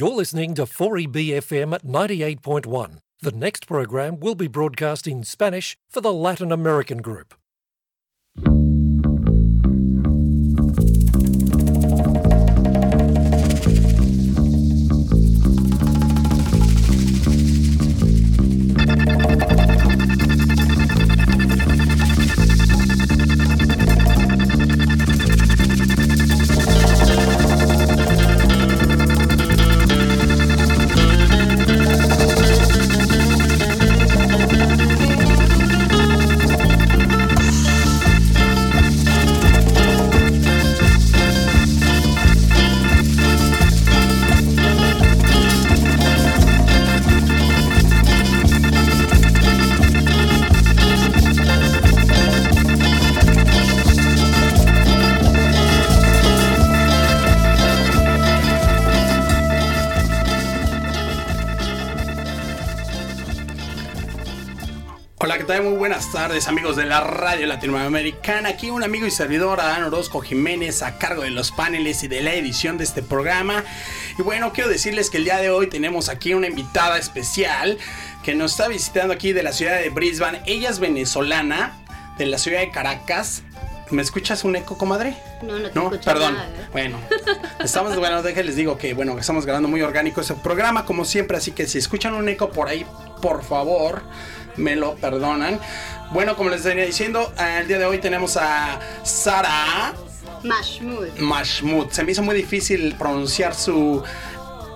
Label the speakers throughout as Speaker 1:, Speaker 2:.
Speaker 1: You're listening to 4EBFM at 98.1. The next program will be broadcast in Spanish for the Latin American group.
Speaker 2: Tardes, amigos de la radio latinoamericana. Aquí un amigo y servidor, Adán Orozco Jiménez, a cargo de los paneles y de la edición de este programa. Y bueno, quiero decirles que el día de hoy tenemos aquí una invitada especial que nos está visitando aquí de la ciudad de Brisbane. Ella es venezolana, de la ciudad de Caracas. ¿Me escuchas un eco, comadre?
Speaker 3: No, no te escucho
Speaker 2: perdón.
Speaker 3: nada. ¿eh?
Speaker 2: Bueno, estamos, bueno, déjenles digo que, bueno, estamos grabando muy orgánico ese programa, como siempre, así que si escuchan un eco por ahí, por favor, me lo perdonan. Bueno, como les venía diciendo, el día de hoy tenemos a Sara
Speaker 3: Mahmoud.
Speaker 2: Mahmoud. Se me hizo muy difícil pronunciar su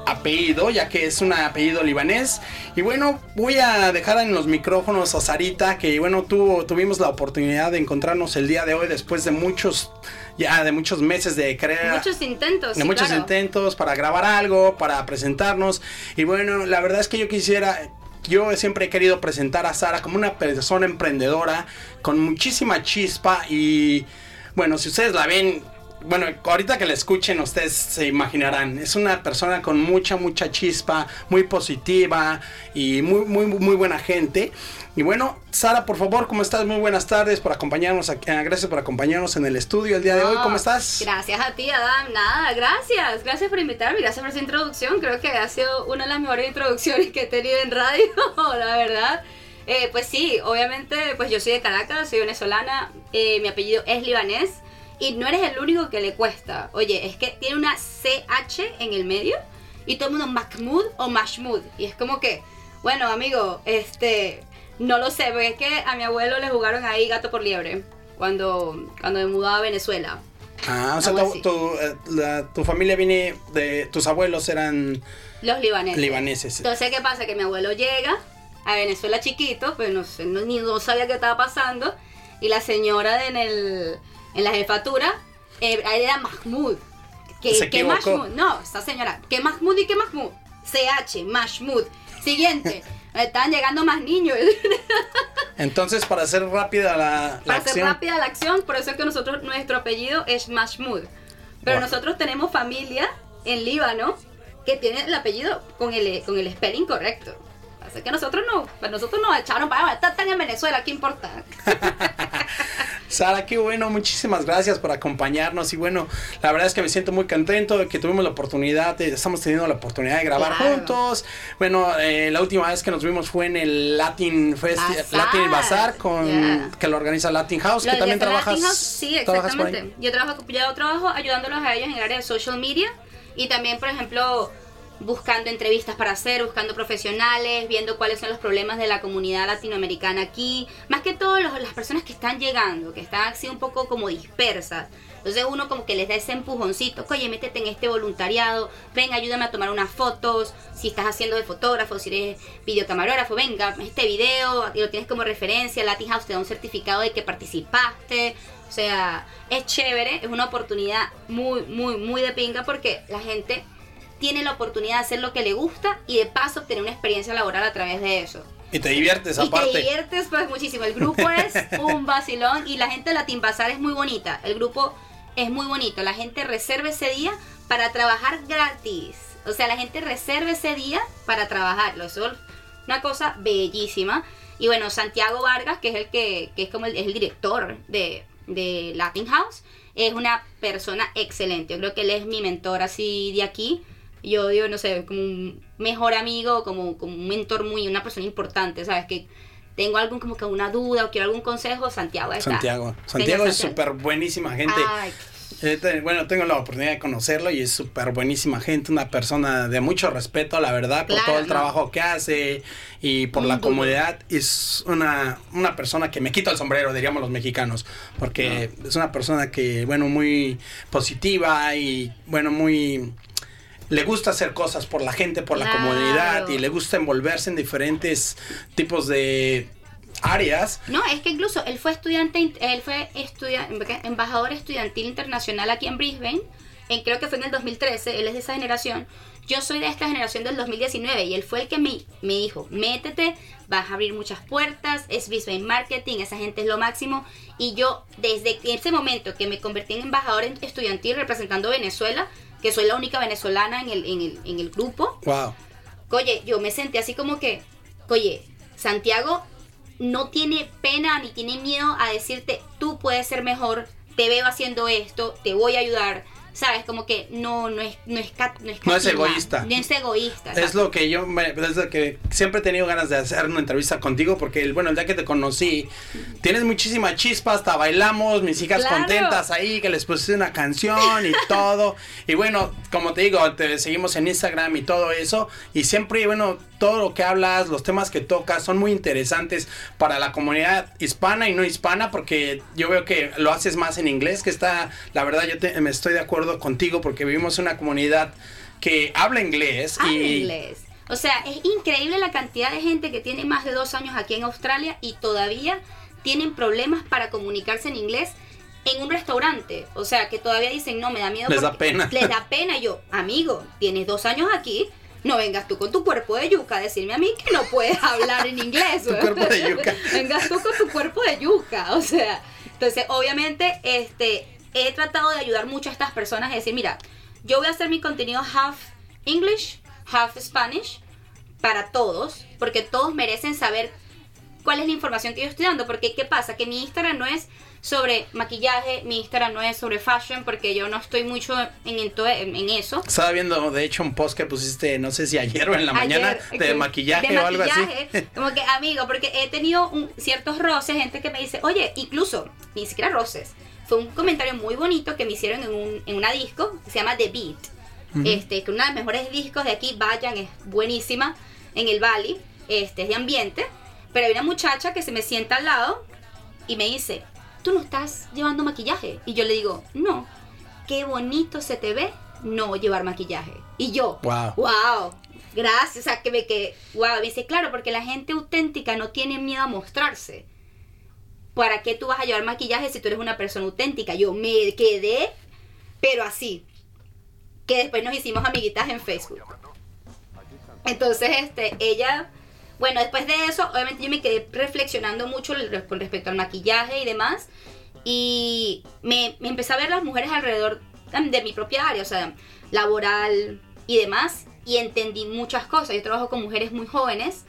Speaker 2: apellido, ya que es un apellido libanés. Y bueno, voy a dejar en los micrófonos a Sarita, que bueno, tuvo, tuvimos la oportunidad de encontrarnos el día de hoy después de muchos, ya de muchos meses de crear.
Speaker 3: Muchos intentos.
Speaker 2: de
Speaker 3: sí,
Speaker 2: muchos
Speaker 3: claro.
Speaker 2: intentos para grabar algo, para presentarnos. Y bueno, la verdad es que yo quisiera, yo siempre he querido presentar a Sara como una persona emprendedora, con muchísima chispa y bueno, si ustedes la ven... Bueno, ahorita que la escuchen ustedes se imaginarán, es una persona con mucha, mucha chispa, muy positiva y muy, muy, muy buena gente. Y bueno, Sara, por favor, ¿cómo estás? Muy buenas tardes por acompañarnos, aquí, ah, gracias por acompañarnos en el estudio el día de hoy, ¿cómo estás?
Speaker 3: Gracias a ti, Adam. Nada, gracias. Gracias por invitarme. Gracias por esa introducción. Creo que ha sido una de las mejores introducciones que he tenido en radio, la verdad. Eh, pues sí, obviamente, pues yo soy de Caracas, soy venezolana. eh, mi apellido es libanés. Y no eres el único que le cuesta. Oye, es que tiene una CH en el medio. Y todo el mundo Mahmoud o Mahmoud. Y es como que, bueno, amigo, este. No lo sé, porque es que a mi abuelo le jugaron ahí gato por liebre. Cuando, cuando me mudaba a Venezuela.
Speaker 2: Ah, o sea, tu, eh, la- tu familia viene de. Tus abuelos eran
Speaker 3: Los libaneses.
Speaker 2: libaneses.
Speaker 3: Entonces, ¿qué pasa? Que mi abuelo llega a Venezuela chiquito, pues no sé, no, ni no sabía qué estaba pasando. Y la señora de en, el, en la jefatura, eh, era Mahmoud. ¿Qué,
Speaker 2: Se
Speaker 3: ¿qué
Speaker 2: equivocó.
Speaker 3: Mahmoud? No, esta señora. ¿Qué Mahmoud y qué Mahmoud? CH, Mahmoud. Siguiente. Estaban llegando más niños.
Speaker 2: Entonces, para hacer rápida la, la
Speaker 3: Para hacer
Speaker 2: acción.
Speaker 3: rápida la acción, por eso es que nosotros, nuestro apellido es Mahmoud. Pero
Speaker 2: Wow.
Speaker 3: nosotros tenemos familia en Líbano que tiene el apellido con el, con el spelling correcto. Así que nosotros no, pues nosotros nos echaron para estar tan en Venezuela, ¿qué importa?
Speaker 2: Sara, qué bueno, muchísimas gracias por acompañarnos. Y bueno, la verdad es que me siento muy contento de que tuvimos la oportunidad, de- estamos teniendo la oportunidad de grabar
Speaker 3: Claro.
Speaker 2: juntos. Bueno, eh, la última vez que nos vimos fue en el Latin
Speaker 3: Bazar.
Speaker 2: Latin Bazar con
Speaker 3: Yeah.
Speaker 2: que lo organiza Latin House,
Speaker 3: Lo
Speaker 2: que también
Speaker 3: Latin
Speaker 2: trabajas.
Speaker 3: House, sí, exactamente. Yo trabajo, yo trabajo ayudándolos a ellos en el área de social media y también, por ejemplo, buscando entrevistas para hacer, buscando profesionales, viendo cuáles son los problemas de la comunidad latinoamericana aquí. Más que todo los- las personas que están llegando, que están así un poco como dispersas. Entonces uno como que les da ese empujoncito, oye, métete en este voluntariado, ven, ayúdame a tomar unas fotos, si estás haciendo de fotógrafo, si eres videocamarógrafo, venga, este video, y lo tienes como referencia, Latin House te da un certificado de que participaste, o sea, es chévere, es una oportunidad muy, muy, muy de pinga porque la gente tiene la oportunidad de hacer lo que le gusta y de paso obtener una experiencia laboral a través de eso.
Speaker 2: Y te diviertes
Speaker 3: Y te
Speaker 2: aparte.
Speaker 3: diviertes pues muchísimo. El grupo es un vacilón y la gente de Latin Bazar es muy bonita. El grupo es muy bonito. La gente reserva ese día para trabajar gratis. O sea, la gente reserva ese día para trabajarlo. Eso es una cosa bellísima. Y bueno, Santiago Vargas, que es el que, que es como el, es el director de, de Latin House, es una persona excelente. Yo creo que él es mi mentor así de aquí. Yo digo, no sé, como un mejor amigo, como, como un mentor muy, una persona importante, ¿sabes? Que tengo algún como que una duda o quiero algún consejo, Santiago está.
Speaker 2: Santiago. Santiago es súper buenísima gente.
Speaker 3: Ay,
Speaker 2: Eh, Bueno, tengo la oportunidad de conocerlo y es súper buenísima gente, una persona de mucho respeto, la verdad, por
Speaker 3: Claro,
Speaker 2: todo el
Speaker 3: no.
Speaker 2: trabajo que hace y por la
Speaker 3: duro.
Speaker 2: comunidad. Es una, una persona que me quita el sombrero, diríamos los mexicanos, porque es una persona que, bueno, muy positiva y, bueno, muy... Le gusta hacer cosas por la gente, por la
Speaker 3: Claro.
Speaker 2: comunidad y le gusta envolverse en diferentes tipos de áreas.
Speaker 3: No, es que incluso él fue estudiante, él fue estudia- embajador estudiantil internacional aquí en Brisbane, en, creo que fue en el 2013, él es de esa generación. Yo soy de esta generación del 2019 y él fue el que me, me dijo, métete, vas a abrir muchas puertas, es Brisbane Marketing, esa gente es lo máximo. Y yo, desde ese momento que me convertí en embajador estudiantil representando Venezuela, que soy la única venezolana en el, en el, en el grupo,
Speaker 2: Wow.
Speaker 3: Oye, yo me senté así como que, oye, Santiago no tiene pena ni tiene miedo a decirte, tú puedes ser mejor, te veo haciendo esto, te voy a ayudar. ¿Sabes? Como que no, no es, no es, no es,
Speaker 2: No es egoísta.
Speaker 3: No es egoísta.
Speaker 2: Es lo que yo, me- desde que siempre he tenido ganas de hacer una entrevista contigo, porque, el- bueno, el día que te conocí, tienes muchísima chispa, hasta bailamos, mis hijas
Speaker 3: Claro.
Speaker 2: contentas ahí, que les puse una canción y todo. Y bueno, como te digo, te seguimos en Instagram y todo eso. Y siempre, bueno, todo lo que hablas, los temas que tocas son muy interesantes para la comunidad hispana y no hispana, porque yo veo que lo haces más en inglés, que está, la verdad, yo te- me estoy de acuerdo contigo, porque vivimos en una comunidad que habla inglés.
Speaker 3: Habla
Speaker 2: y,
Speaker 3: inglés. O sea, es increíble la cantidad de gente que tiene más de dos años aquí en Australia y todavía tienen problemas para comunicarse en inglés en un restaurante. O sea, que todavía dicen, no, me da miedo.
Speaker 2: Les da pena.
Speaker 3: Les da pena. Yo, amigo, tienes dos años aquí. No vengas tú con tu cuerpo de yuca a decirme a mí que no puedes hablar en inglés.
Speaker 2: Tu cuerpo de yuca.
Speaker 3: vengas tú con tu cuerpo de yuca. O sea, entonces, obviamente, este, he tratado de ayudar mucho a estas personas a decir, mira, yo voy a hacer mi contenido half English, half Spanish para todos, porque todos merecen saber cuál es la información que yo estoy dando, porque ¿qué pasa? Que mi Instagram no es sobre maquillaje, mi Instagram no es sobre fashion, porque yo no estoy mucho en, en, en- eso.
Speaker 2: Estaba viendo, de hecho, un post que pusiste, no sé si ayer o en la
Speaker 3: Ayer,
Speaker 2: mañana, de
Speaker 3: que-
Speaker 2: maquillaje
Speaker 3: de
Speaker 2: o algo
Speaker 3: maquillaje,
Speaker 2: así.
Speaker 3: Como que, amigo, porque he tenido un- ciertos roces, gente que me dice, oye, incluso, ni siquiera roces. Fue un comentario muy bonito que me hicieron en, un, en una disco que se llama The Beat. Este, que una de los mejores discos de aquí, vayan, es buenísima, en el Valley, este, es de ambiente. Pero hay una muchacha que se me sienta al lado y me dice, ¿tú no estás llevando maquillaje? Y yo le digo, no, qué bonito se te ve no llevar maquillaje. Y yo,
Speaker 2: Wow.
Speaker 3: wow, gracias, o sea, que me que, wow, me dice, claro, porque la gente auténtica no tiene miedo a mostrarse. ¿Para qué tú vas a llevar maquillaje si tú eres una persona auténtica? Yo me quedé, pero así, que después nos hicimos amiguitas en Facebook. Entonces, este, ella, bueno, después de eso, obviamente yo me quedé reflexionando mucho con respecto al maquillaje y demás. Y me, me empecé a ver las mujeres alrededor de mi propia área, o sea, laboral y demás. Y entendí muchas cosas. Yo trabajo con mujeres muy jóvenes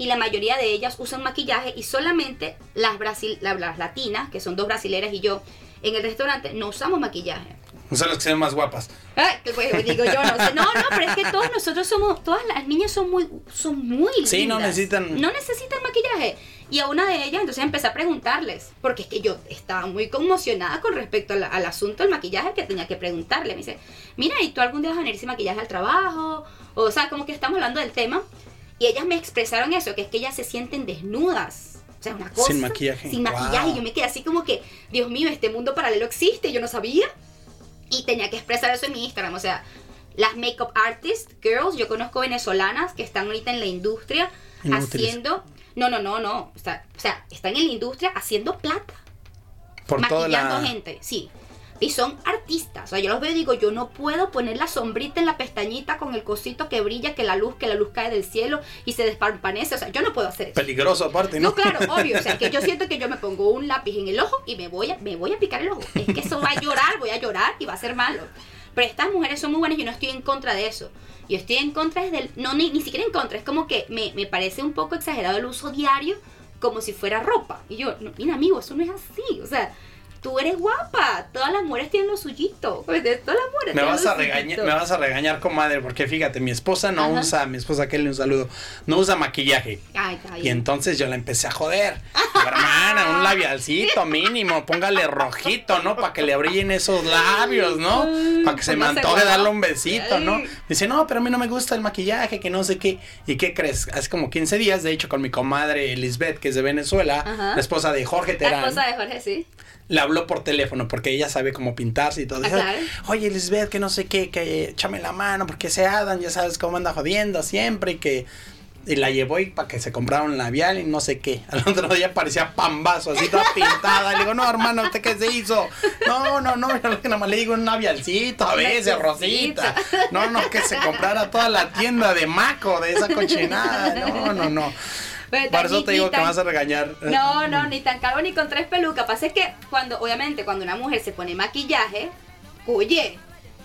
Speaker 3: y la mayoría de ellas usan maquillaje y solamente las, brasil, la- las latinas, que son dos brasileras y yo, en el restaurante no usamos maquillaje.
Speaker 2: Son las que se ven más guapas.
Speaker 3: Ay, pues, digo yo, no sé. No, no, pero es que todos nosotros somos, todas las niñas son muy, son muy lindas.
Speaker 2: Sí, no necesitan-
Speaker 3: No necesitan maquillaje. Y a una de ellas, entonces empecé a preguntarles, porque es que yo estaba muy conmocionada con respecto al, al asunto del maquillaje que tenía que preguntarle. Me dice, mira, ¿y tú algún día vas a venir sin maquillaje al trabajo? O, sea, como que estamos hablando del tema. Y ellas me expresaron eso, que es que ellas se sienten desnudas. O sea, una cosa.
Speaker 2: Sin maquillaje.
Speaker 3: Sin maquillaje.
Speaker 2: Wow.
Speaker 3: Y yo me quedé así como que, Dios mío, este mundo paralelo existe. Yo no sabía y tenía que expresar eso en mi Instagram. O sea, las makeup artists, girls, yo conozco venezolanas que están ahorita en la industria
Speaker 2: Inútiles.
Speaker 3: haciendo. No, no, no, no. O sea, o sea, están en la industria haciendo plata.
Speaker 2: Por toda
Speaker 3: maquillando
Speaker 2: la.
Speaker 3: gente, sí. Y son artistas. O sea, yo los veo y digo, yo no puedo poner la sombrita en la pestañita con el cosito que brilla, que la luz, que la luz cae del cielo y se desparpanece. O sea, yo no puedo hacer eso.
Speaker 2: Peligroso aparte, ¿no?
Speaker 3: No, claro, obvio. O sea, que yo siento que yo me pongo un lápiz en el ojo y me voy a, me voy a picar el ojo. Es que eso va a llorar, voy a llorar y va a ser malo. Pero estas mujeres son muy buenas y yo no estoy en contra de eso. Yo estoy en contra desde el... No, ni, ni siquiera en contra. Es como que me, me parece un poco exagerado el uso diario como si fuera ropa. Y yo, no, mira amigo, eso no es así. O sea, tú eres guapa. Todas las mujeres tienen lo suyito. Pues, de Todas las mujeres
Speaker 2: Me vas a regañar, me vas a regañar, comadre, porque fíjate, mi esposa no
Speaker 3: Ajá.
Speaker 2: usa, mi esposa Kelly, un saludo, no usa maquillaje.
Speaker 3: Ay, está
Speaker 2: Y entonces yo la empecé a joder. Hermana, un labialcito mínimo, póngale rojito, ¿no? Para que le brillen esos labios, ¿no? Para que se me antoje darle un besito, ¿no?
Speaker 3: Ay.
Speaker 2: Dice, no, pero a mí no me gusta el maquillaje, que no sé qué. ¿Y qué crees? Hace como 15 días, de hecho, con mi comadre Lisbeth, que es de Venezuela,
Speaker 3: Ajá.
Speaker 2: la esposa de Jorge
Speaker 3: La
Speaker 2: Terán.
Speaker 3: esposa de Jorge, sí.
Speaker 2: Le habló por teléfono porque ella sabe cómo pintarse y todo.
Speaker 3: Claro.
Speaker 2: Oye, Lisbeth, que no sé qué, que échame la mano porque ese Adam ya sabes cómo anda jodiendo siempre y que... Y la llevó y para que se comprara un labial y no sé qué. Al otro día parecía pambazo, así toda pintada. Le digo, no, hermano, ¿usted qué se hizo? No, no, no, nada más le digo un labialcito, a veces. Rosita. No, no, que se comprara toda la tienda de Maco, de esa cochinada. No, no, no.
Speaker 3: Pero
Speaker 2: Por eso te digo que
Speaker 3: tan-
Speaker 2: me vas a regañar.
Speaker 3: No, no, ni tan calvo ni con tres pelucas. Pasa es que cuando, obviamente, cuando una mujer se pone maquillaje, oye,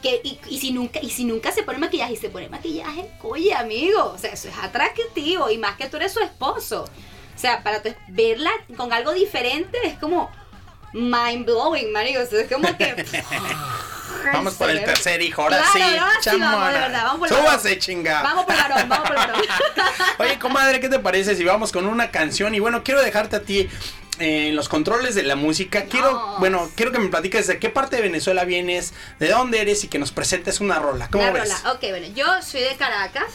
Speaker 3: que, y, y si nunca, y si nunca se pone maquillaje y se pone maquillaje, oye, amigo, o sea, eso es atractivo, y más que tú eres su esposo. O sea, para verla con algo diferente es como mind blowing, marico. O sea, es como que.
Speaker 2: Vamos por el tercer hijo, ahora
Speaker 3: Claro,
Speaker 2: sí,
Speaker 3: ahora sí, vamos,
Speaker 2: chamona.
Speaker 3: de verdad, vamos por el
Speaker 2: Súbase,
Speaker 3: varón.
Speaker 2: chinga.
Speaker 3: Vamos por el varón, vamos por el varón.
Speaker 2: Oye, comadre, ¿qué te parece si vamos con una canción? Y bueno, quiero dejarte a ti eh, en los controles de la música. Quiero,
Speaker 3: No.
Speaker 2: bueno, quiero que me platiques de qué parte de Venezuela vienes, de dónde eres y que nos presentes una rola. ¿Cómo
Speaker 3: Una
Speaker 2: ves?
Speaker 3: rola. Ok, bueno, yo soy de Caracas,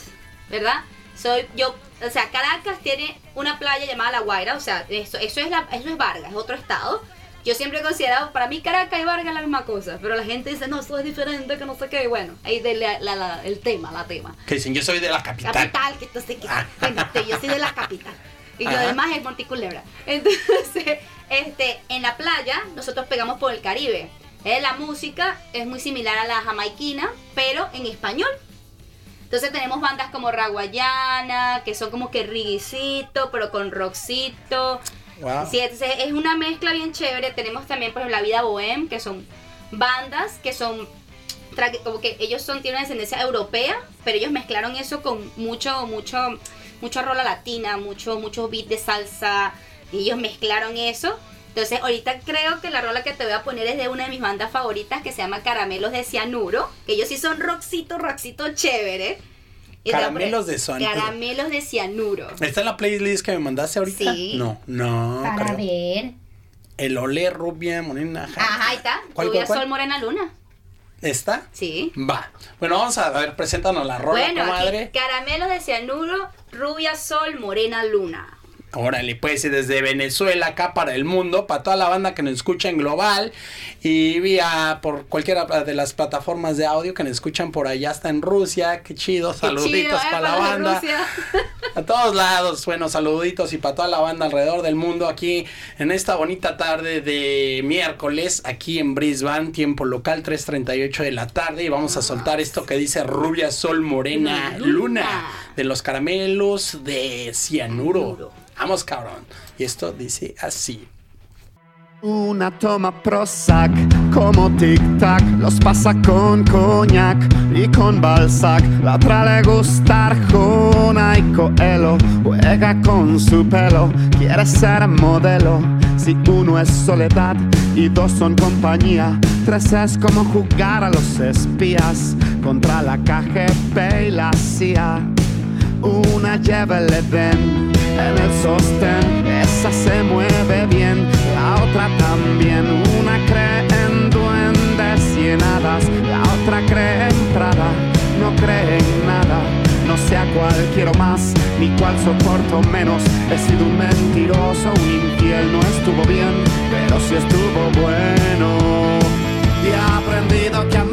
Speaker 3: ¿verdad? Soy yo, o sea, Caracas tiene una playa llamada La Guaira, o sea, eso, eso es la, eso es Vargas, es otro estado. Yo siempre he considerado, para mí Caracas y Vargas es la misma cosa, pero la gente dice, no, eso es diferente, que no sé qué, bueno, ahí de la- la- la- el tema, la tema.
Speaker 2: Que dicen, yo soy de la capital.
Speaker 3: Capital, que entonces que
Speaker 2: Ah.
Speaker 3: bueno, yo soy de la capital. Y lo demás es Monticulebra. Entonces, este, en la playa, nosotros pegamos por el Caribe. Eh, la música es muy similar a la jamaiquina, pero en español. Entonces tenemos bandas como Raguayana, que son como que riguicito, pero con rockcito.
Speaker 2: Wow.
Speaker 3: Sí, entonces es una mezcla bien chévere. Tenemos también, por ejemplo, La Vida Bohem, que son bandas que son como que ellos son tienen una descendencia europea, pero ellos mezclaron eso con mucho, mucho, mucho rola latina, mucho, mucho beat de salsa, y ellos mezclaron eso. Entonces, ahorita creo que la rola que te voy a poner es de una de mis bandas favoritas que se llama Caramelos de Cianuro, que ellos sí son rockcito, rockcito chévere.
Speaker 2: Caramelos de Cianuro.
Speaker 3: Caramelos de Cianuro.
Speaker 2: ¿Está en la playlist que me mandaste ahorita?
Speaker 3: Sí.
Speaker 2: No, no.
Speaker 3: Para
Speaker 2: creo.
Speaker 3: ver.
Speaker 2: El Olé, Rubia, Morena. ja-
Speaker 3: Ajá, ahí está.
Speaker 2: ¿Cuál,
Speaker 3: Rubia
Speaker 2: cuál, cuál?
Speaker 3: Sol Morena Luna.
Speaker 2: ¿Está?
Speaker 3: Sí.
Speaker 2: Va. Bueno, vamos a ver, preséntanos la rola,
Speaker 3: bueno,
Speaker 2: comadre.
Speaker 3: aquí, caramelos de cianuro, rubia sol, morena luna.
Speaker 2: Órale, pues, desde Venezuela acá para el mundo, para toda la banda que nos escucha en global y vía por cualquiera de las plataformas de audio que nos escuchan por allá, hasta en Rusia, qué chido,
Speaker 3: Qué
Speaker 2: saluditos
Speaker 3: chido, ¿eh?
Speaker 2: para la banda.
Speaker 3: Rusia.
Speaker 2: A todos lados, bueno, saluditos y para toda la banda alrededor del mundo aquí en esta bonita tarde de miércoles aquí en Brisbane, tiempo local 3.38 de la tarde y vamos a soltar esto que dice rubia sol morena
Speaker 3: Luna.
Speaker 2: luna de los caramelos de cianuro. Vamos cabrón. Y esto dice así.
Speaker 4: Una toma Prozac como tic-tac, los pasa con coñac y con Balzac. La otra le gusta Arjona y Coelho, juega con su pelo, quiere ser modelo. Si uno es soledad y dos son compañía, tres es como jugar a los espías contra la KGB y la CIA. Una lleva el Edén en el sostén, esa se mueve bien, la otra también. Una cree en duendes y en hadas, la otra cree en Prada, no cree en nada. No sé a cuál quiero más, ni cuál soporto menos. He sido un mentiroso, un infiel, no estuvo bien, pero sí estuvo bueno. Y he aprendido que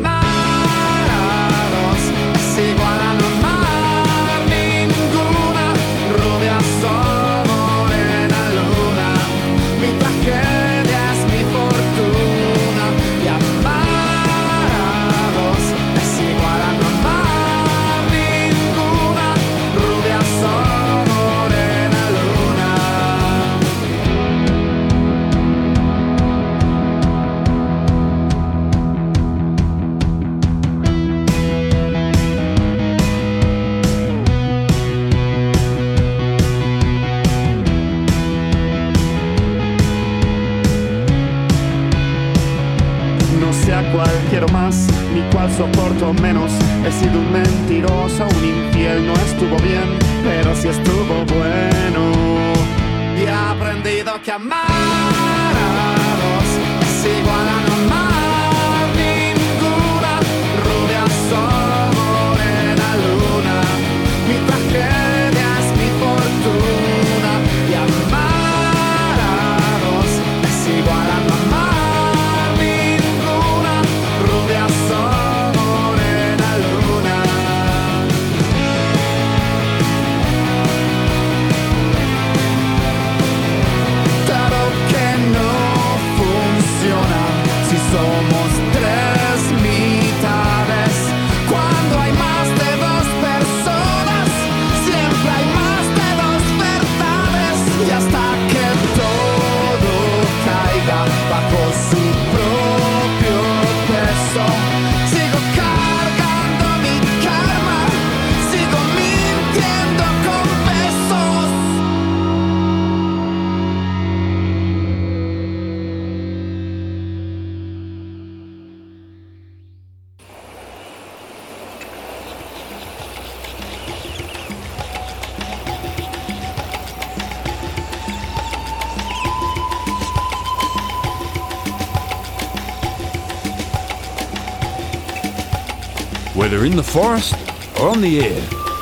Speaker 5: Whether in the forest or on the air,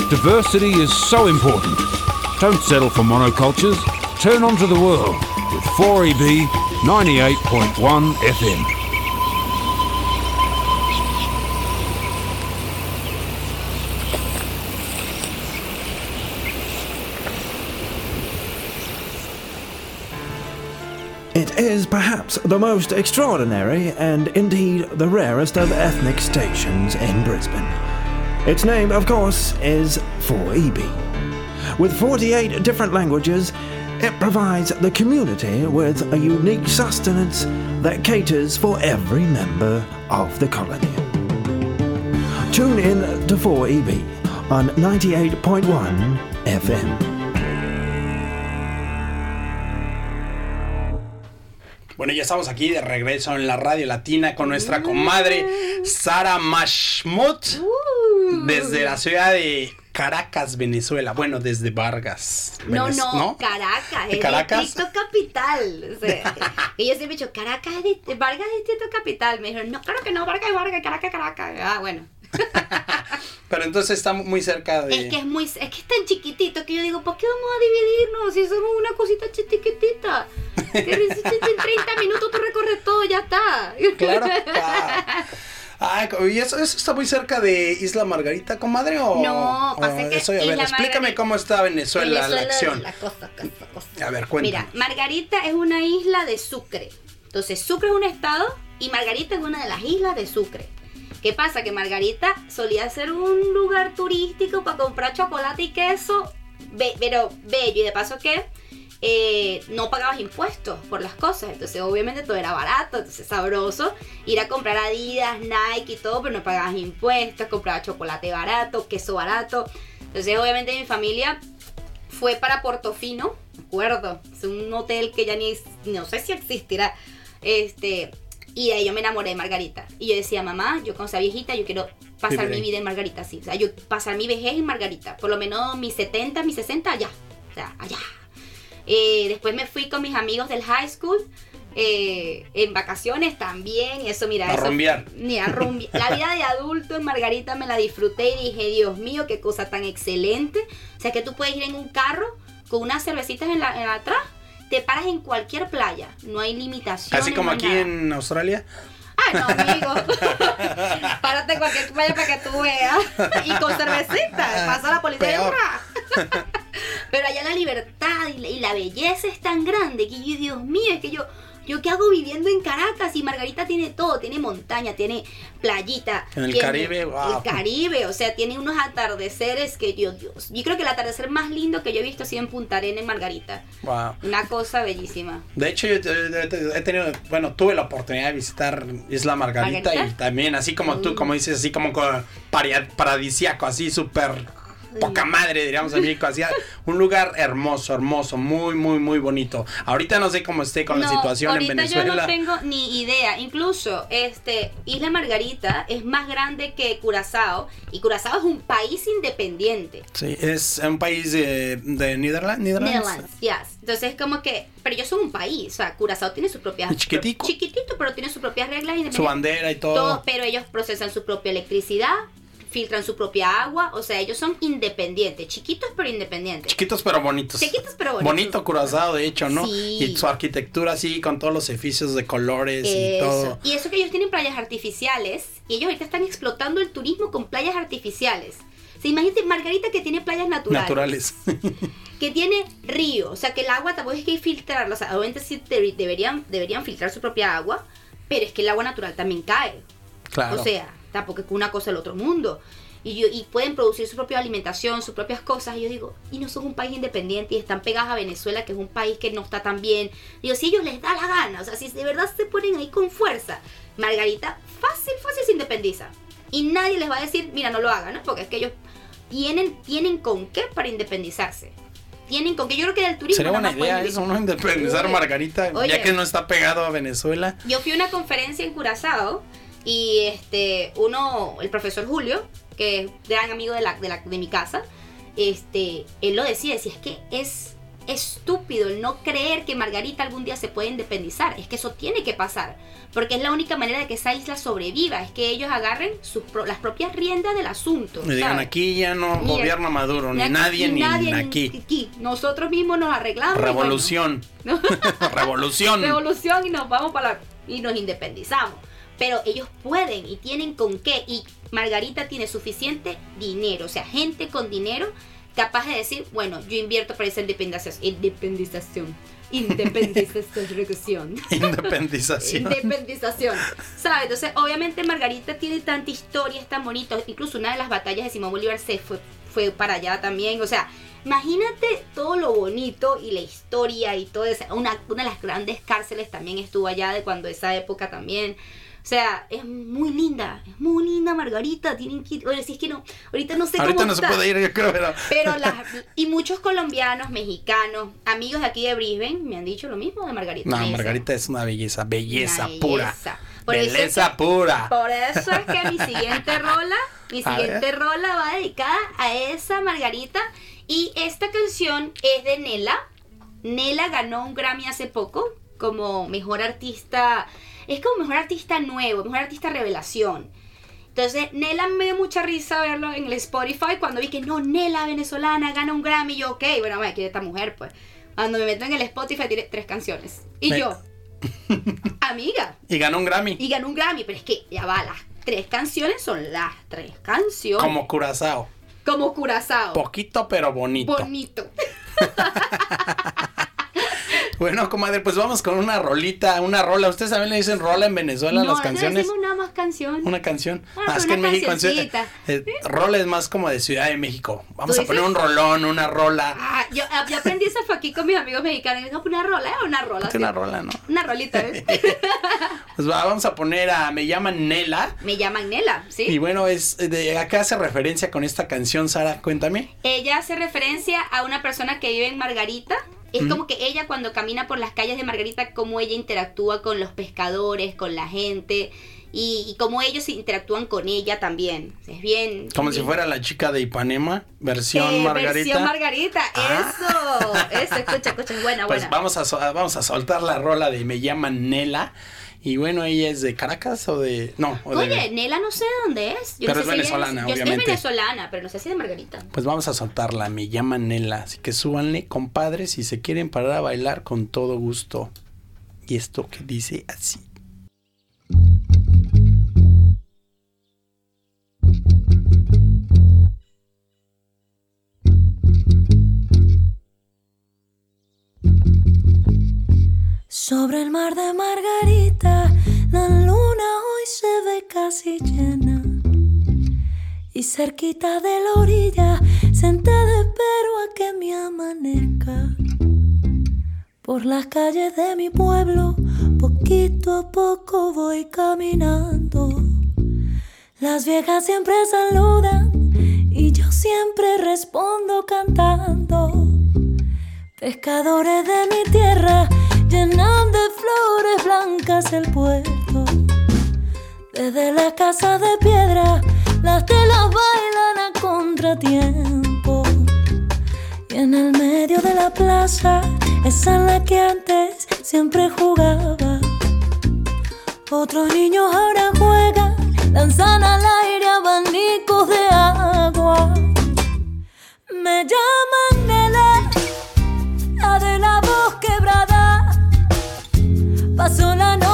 Speaker 5: diversity is so important. Don't settle for monocultures. Turn onto the world with 4EB 98.1 FM.
Speaker 6: It is perhaps the most extraordinary and indeed the rarest of ethnic stations in Brisbane. Its name, of course, is 4EB. With 48 different languages, it provides the community with a unique sustenance that caters for every member of the colony. Tune in to 4EB on 98.1 FM.
Speaker 2: Bueno, ya estamos aquí de regreso en la radio latina con nuestra comadre Sara Mashmut desde la ciudad de Caracas, Venezuela. Bueno, desde Vargas.
Speaker 3: No,
Speaker 2: Venez-
Speaker 3: no, Caracas,
Speaker 2: ¿De
Speaker 3: es
Speaker 2: Caracas?
Speaker 3: distrito capital. O sea, y yo siempre he dicho, Caracas es Vargas es distrito capital. Me dijeron, no, claro que no, Vargas es Vargas, Caracas, Caracas. Ah, bueno.
Speaker 2: Pero entonces está muy cerca de...
Speaker 3: Es que es muy, es que es tan chiquitito que yo digo, ¿por qué vamos a dividirnos si somos una cosita chiquitita? Que en 30 minutos tú recorres todo, ya está.
Speaker 2: Claro. Ah. Ay, ¿y eso, eso está muy cerca de Isla Margarita, comadre? O,
Speaker 3: No,
Speaker 2: o
Speaker 3: pasa que
Speaker 2: eso? A ver,
Speaker 3: Isla
Speaker 2: explícame
Speaker 3: Margarita-
Speaker 2: cómo está Venezuela, la
Speaker 3: Venezuela,
Speaker 2: acción.
Speaker 3: La cosa, cosa, cosa.
Speaker 2: A ver, cuéntame.
Speaker 3: Mira, Margarita es una isla de Sucre. Entonces, Sucre es un estado y Margarita es una de las islas de Sucre. ¿Qué pasa? Que Margarita solía ser un lugar turístico para comprar chocolate y queso, pero bello. Y de paso que eh, no pagabas impuestos por las cosas. Entonces, obviamente todo era barato, entonces sabroso. Ir a comprar Adidas, Nike y todo, pero no pagabas impuestos, comprabas chocolate barato, queso barato. Entonces, obviamente mi familia fue para Portofino, me acuerdo. Es un hotel que ya ni no sé si existirá. Este, y de ahí yo me enamoré de Margarita. Y yo decía, mamá, yo cuando sea viejita, yo quiero pasar mi vida en Margarita, sí. O sea, yo pasar mi vejez en Margarita. Por lo menos mis 70, mis 60, allá. O sea, allá. Eh, después me fui con mis amigos del high school. eh, en vacaciones también. Y eso, mira,
Speaker 2: A
Speaker 3: eso.
Speaker 2: rumbear.
Speaker 3: Rumbi- La vida de adulto en Margarita me la disfruté y dije, Dios mío, qué cosa tan excelente. O sea, que tú puedes ir en un carro con unas cervecitas en la, en la atrás, te paras en cualquier playa, no hay limitación.
Speaker 2: Así como aquí en Australia.
Speaker 3: Ah, no, amigo. Párate en cualquier playa para que tú veas. Y con cervecita. Pasa la policía. Pero allá la libertad y la, y la belleza es tan grande que yo, Dios mío, es que yo, yo qué hago viviendo en Caracas y Margarita tiene todo, tiene montaña, tiene playita.
Speaker 2: En el
Speaker 3: tiene
Speaker 2: Caribe, wow.
Speaker 3: El Caribe, o sea, tiene unos atardeceres que Dios, Dios. Yo creo que el atardecer más lindo que yo he visto ha sido en Punta Arena en Margarita.
Speaker 2: Wow.
Speaker 3: Una cosa bellísima.
Speaker 2: De hecho, yo he tenido, bueno, tuve la oportunidad de visitar Isla Margarita,
Speaker 3: ¿Margarita?
Speaker 2: y también, así como tú,
Speaker 3: Mm.
Speaker 2: como dices, así como co- paria- paradisiaco, así súper poca madre, diríamos en México. Hacía un lugar hermoso, hermoso, muy, muy, muy bonito. Ahorita no sé cómo esté con la
Speaker 3: No,
Speaker 2: situación en Venezuela.
Speaker 3: yo no tengo ni idea. Incluso, este, Isla Margarita es más grande que Curazao y Curazao es un país independiente.
Speaker 2: Sí, es un país de, de Netherlands.
Speaker 3: Netherlands, yes. Entonces como que, pero ellos son un país, o sea, Curazao tiene sus propias
Speaker 2: chiquitico.
Speaker 3: chiquitito, pero tiene sus propias reglas
Speaker 2: Su bandera y todo.
Speaker 3: Todo, pero ellos procesan su propia electricidad, filtran su propia agua, o sea, ellos son independientes, chiquitos pero independientes.
Speaker 2: Chiquitos pero bonitos.
Speaker 3: Chiquitos pero bonitos.
Speaker 2: Bonito Curazao, de hecho, ¿no?
Speaker 3: Sí.
Speaker 2: Y su arquitectura así, con todos los edificios de colores y todo.
Speaker 3: Y eso que ellos tienen playas artificiales y ellos ahorita están explotando el turismo con playas artificiales. Se imagínate Margarita que tiene playas naturales.
Speaker 2: Naturales.
Speaker 3: que tiene río, o sea que el agua tampoco es que hay que filtrarla, o sea, obviamente sí de- deberían, deberían filtrar su propia agua, pero es que el agua natural también cae,
Speaker 2: claro.
Speaker 3: o sea, tampoco es una cosa del otro mundo. Y, yo- y pueden producir su propia alimentación, sus propias cosas. Y yo digo, y no son un país independiente y están pegados a Venezuela, que es un país que no está tan bien. Digo, si ellos les da la gana, o sea, si de verdad se ponen ahí con fuerza, Margarita fácil, fácil se independiza. Y nadie les va a decir, mira, no lo hagan, ¿no? Porque es que ellos tienen, tienen con qué para independizarse. Tienen con qué. Yo creo que del turismo.
Speaker 2: Sería buena idea eso, ¿no? Independizar Margarita,
Speaker 3: oye.
Speaker 2: ya que no está pegado a Venezuela.
Speaker 3: Yo fui a una conferencia en Curazao y este uno, el profesor Julio, que es gran amigo de, la, de, la- de mi casa, este, él lo decía, decía, es que es estúpido el no creer que Margarita algún día se puede independizar, es que eso tiene que pasar, porque es la única manera de que esa isla sobreviva, es que ellos agarren sus pro- las propias riendas del asunto.
Speaker 2: Me digan, aquí ya no
Speaker 3: Mira,
Speaker 2: gobierna Maduro, ni nadie, ni, aquí.
Speaker 3: aquí. Nosotros mismos nos arreglamos. y bueno,
Speaker 2: Revolución.
Speaker 3: ¿no?
Speaker 2: Revolución.
Speaker 3: revolución y nos vamos para la, y nos independizamos. Pero ellos pueden y tienen con qué. Y Margarita tiene suficiente dinero, o sea, gente con dinero capaz de decir, bueno, yo invierto para esa independización. Independización. Independización.
Speaker 2: Independización.
Speaker 3: Independización. ¿Sabes? Entonces, obviamente Margarita tiene tanta historia, es tan bonito. Incluso una de las batallas de Simón Bolívar se fue, fue para allá también. O sea, imagínate todo lo bonito y la historia y todo eso. Una, una de las grandes cárceles también estuvo allá de cuando esa época también. O sea, es muy linda, es muy linda Margarita. Tienen que ir. Oye, si es que no, ahorita no sé
Speaker 2: Ahorita
Speaker 3: cómo
Speaker 2: no se puede ir, yo creo, pero.
Speaker 3: Pero las, y muchos colombianos, mexicanos, amigos de aquí de Brisbane me han dicho lo mismo de Margarita.
Speaker 2: No, Margarita es una belleza, belleza
Speaker 3: una
Speaker 2: pura.
Speaker 3: belleza. Por
Speaker 2: Belleza
Speaker 3: que-
Speaker 2: pura.
Speaker 3: Por eso es que mi siguiente rola, mi siguiente rola va dedicada a esa Margarita. Y esta canción es de Nela. Nela ganó un Grammy hace poco como mejor artista. Es como mejor artista nuevo, mejor artista revelación. Entonces, Nela me dio mucha risa verlo en el Spotify cuando vi que no, Nela venezolana gana un Grammy. Y yo, ok, bueno, quiere esta mujer, pues. Cuando me meto en el Spotify tiene tres canciones. Y
Speaker 2: Me-
Speaker 3: yo, amiga,
Speaker 2: Y ganó un Grammy.
Speaker 3: y ganó un Grammy, pero es que ya va, las tres canciones son las tres canciones.
Speaker 2: Como Curazao.
Speaker 3: Como Curazao.
Speaker 2: Poquito pero bonito.
Speaker 3: Bonito.
Speaker 2: Bueno, comadre, pues vamos con una rolita, una rola. ¿Ustedes también le dicen rola en Venezuela
Speaker 3: no,
Speaker 2: las
Speaker 3: no
Speaker 2: canciones?
Speaker 3: decimos nada más canción.
Speaker 2: Una canción.
Speaker 3: Ah,
Speaker 2: Ah, es
Speaker 3: pero
Speaker 2: que en
Speaker 3: una
Speaker 2: México, eh, rola es más como de Ciudad de México. Vamos
Speaker 3: ¿Tú
Speaker 2: a poner un rolón, una rola.
Speaker 3: Ah, yo, ah, yo aprendí eso fue aquí con mis amigos mexicanos. Me dijo, una rola, ¿eh? Una rola.
Speaker 2: Una rola, ¿no?
Speaker 3: Una rolita, ¿ves?
Speaker 2: Pues va, vamos a poner a Me llaman Nela.
Speaker 3: me llaman Nela, ¿sí?
Speaker 2: Y bueno, es de acá hace referencia con esta canción, Sara, cuéntame.
Speaker 3: Ella hace referencia a una persona que vive en Margarita. Es como que ella cuando camina por las calles de Margarita, cómo ella interactúa con los pescadores, con la gente y, y cómo ellos interactúan con ella también. Es bien...
Speaker 2: Como
Speaker 3: es
Speaker 2: si
Speaker 3: bien-
Speaker 2: fuera la chica de Ipanema, versión
Speaker 3: Eh,
Speaker 2: Margarita.
Speaker 3: Versión Margarita,
Speaker 2: Ah.
Speaker 3: eso, eso, escucha, escucha, es buena,
Speaker 2: Pues
Speaker 3: buena.
Speaker 2: vamos a, vamos a soltar la rola de Me llaman Nela. Y bueno, ella es de Caracas o de. No, o de-
Speaker 3: Oye, Nela no sé dónde es. Yo
Speaker 2: Pero
Speaker 3: no
Speaker 2: es
Speaker 3: si
Speaker 2: venezolana,
Speaker 3: yo-
Speaker 2: obviamente.
Speaker 3: Es venezolana, pero no sé si de Margarita.
Speaker 2: Pues vamos a soltarla, me llaman Nela. Así que súbanle, compadres, si se quieren parar a bailar con todo gusto. Y esto que dice así.
Speaker 7: Sobre el mar de Margarita, la luna hoy se ve casi llena. Y cerquita de la orilla, sentada espero a que me amanezca. Por las calles de mi pueblo, poquito a poco voy caminando. Las viejas siempre saludan y yo siempre respondo. pescando. Pescadores de mi tierra llenan de flores blancas el puerto. Desde la casa de piedra, las telas bailan a contratiempo. Y en el medio de la plaza, esa en la que antes siempre jugaba. Otros niños ahora juegan, lanzan al aire abanicos de agua. Me llaman Nele, Pasó la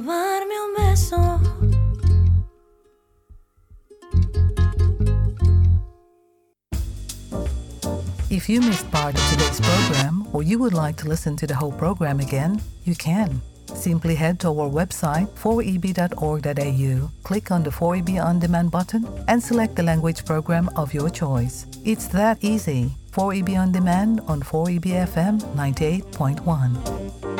Speaker 7: robarme un beso.
Speaker 8: If you missed part of today's program or you would like to listen to the whole program again, you can. Simply head to our website 4eb.org.au, click on the 4EB On Demand button, and select the language program of your choice. It's that easy. 4EB On Demand on 4EBFM 98.1.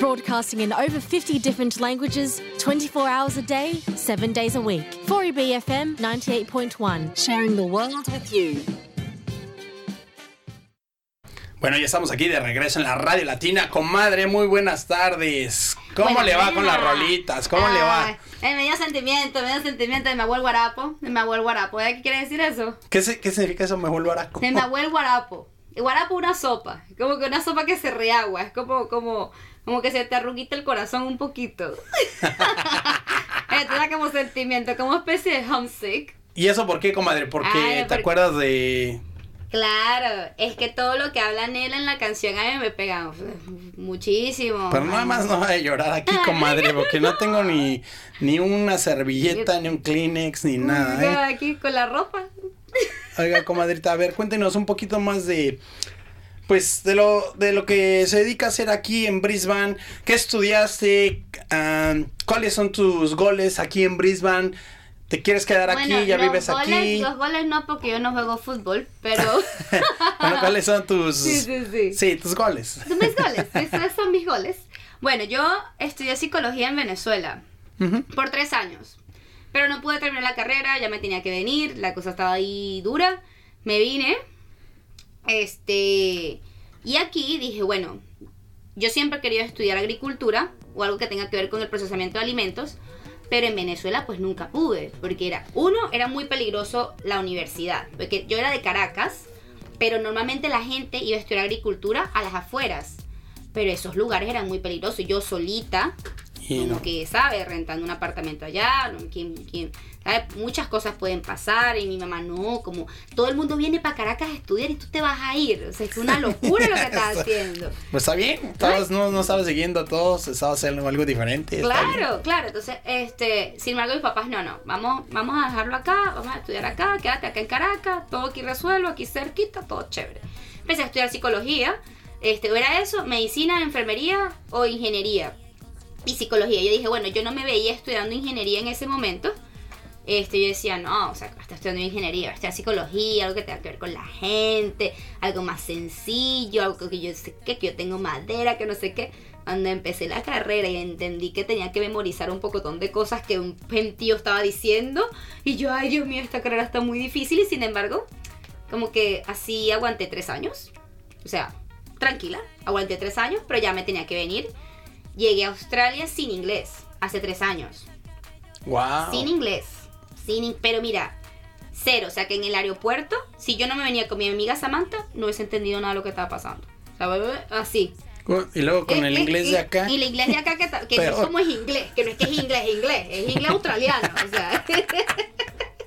Speaker 9: Broadcasting in over 50 different languages, 24 hours a day, 7 days a week. 4EB FM 98.1, sharing the world with you.
Speaker 2: Bueno, ya estamos aquí de regreso en la Radio Latina. Comadre, muy buenas tardes. ¿Cómo
Speaker 3: Buenas,
Speaker 2: le va con las rolitas? ¿Cómo le va?
Speaker 3: Ay, eh, me dio sentimiento, me dio sentimiento de mi abuelo guarapo. De mi abuelo guarapo. ¿Sabes qué quiere decir eso?
Speaker 2: ¿Qué, se- qué significa eso? Me vuelvo a
Speaker 3: De mi abuelo guarapo. Y guarapo una sopa. Como que una sopa que se reagua. Es como, como, como que se te arruguita el corazón un poquito. Esto da como sentimiento, como especie de homesick.
Speaker 2: ¿Y eso por qué, comadre? Porque
Speaker 3: Ay,
Speaker 2: te
Speaker 3: porque-
Speaker 2: acuerdas de...
Speaker 3: Claro, es que todo lo que habla Nela en la canción a mí me pega muchísimo.
Speaker 2: Pero nada más no va a llorar aquí, comadre, porque no tengo ni, ni una servilleta, ni un Kleenex, ni nada, ¿eh?
Speaker 3: Aquí con la ropa.
Speaker 2: Oiga, comadrita, a ver, cuéntenos un poquito más de... Pues de lo, de lo que se dedica a hacer aquí en Brisbane, ¿qué estudiaste? Ah, ¿Cuáles son tus goles aquí en Brisbane? ¿Te quieres quedar aquí? ¿Ya vives
Speaker 3: goles,
Speaker 2: aquí?
Speaker 3: Los goles no, porque yo no juego fútbol, pero.
Speaker 2: bueno, ¿cuáles son tus...
Speaker 3: Sí, sí, sí.
Speaker 2: Sí, tus goles.
Speaker 3: mis goles, esos son mis goles. Bueno, yo estudié psicología en Venezuela por tres años, pero no pude terminar la carrera, ya me tenía que venir, la cosa estaba ahí dura. Me vine, este, y aquí dije, bueno, yo siempre he querido estudiar agricultura o algo que tenga que ver con el procesamiento de alimentos, Pero en Venezuela pues nunca pude, porque era, uno, era muy peligroso la universidad, porque yo era de Caracas, pero normalmente la gente iba a estudiar agricultura a las afueras, pero esos lugares eran muy peligrosos. Yo solita,
Speaker 2: Y
Speaker 3: como
Speaker 2: no.
Speaker 3: que, ¿sabes? Rentando un apartamento allá, ¿no? ¿Quién, quién? ¿sabes? Muchas cosas pueden pasar y mi mamá no, como todo el mundo viene para Caracas a estudiar y tú te vas a ir. O sea, es una locura lo que estás haciendo.
Speaker 2: Pues está bien, estabas, no, no estabas siguiendo a todos, estabas haciendo algo diferente.
Speaker 3: Claro, claro. Entonces, este, sin embargo, mis papás, no, no, vamos, vamos a dejarlo acá, vamos a estudiar acá, quédate acá en Caracas, todo aquí resuelvo, aquí cerquita, todo chévere. Empecé a estudiar psicología, este, era eso, medicina, enfermería o ingeniería y psicología. Yo dije, bueno, yo no me veía estudiando ingeniería en ese momento. Este, yo decía, no, o sea, está estudiando ingeniería, está psicología, algo que tenga que ver con la gente, algo más sencillo, algo que yo sé que, que yo tengo madera, que no sé qué. Cuando empecé la carrera y entendí que tenía que memorizar un pocotón de cosas que un gentío estaba diciendo, y yo, ay Dios mío, esta carrera está muy difícil, y sin embargo, como que así aguanté tres años. O sea, tranquila, aguanté tres años, pero ya me tenía que venir. Llegué a Australia sin inglés, hace tres años.
Speaker 2: Wow.
Speaker 3: Sin inglés. Sin in- pero mira, cero. O sea que en el aeropuerto, si yo no me venía con mi amiga Samantha, no hubiese entendido nada de lo que estaba pasando. O sea, así.
Speaker 2: Y luego con
Speaker 3: Eh,
Speaker 2: el
Speaker 3: eh,
Speaker 2: inglés de acá.
Speaker 3: Y el inglés de acá que, que no es
Speaker 2: Peor.
Speaker 3: como es inglés, que no es que es inglés, es inglés, es inglés australiano. O sea.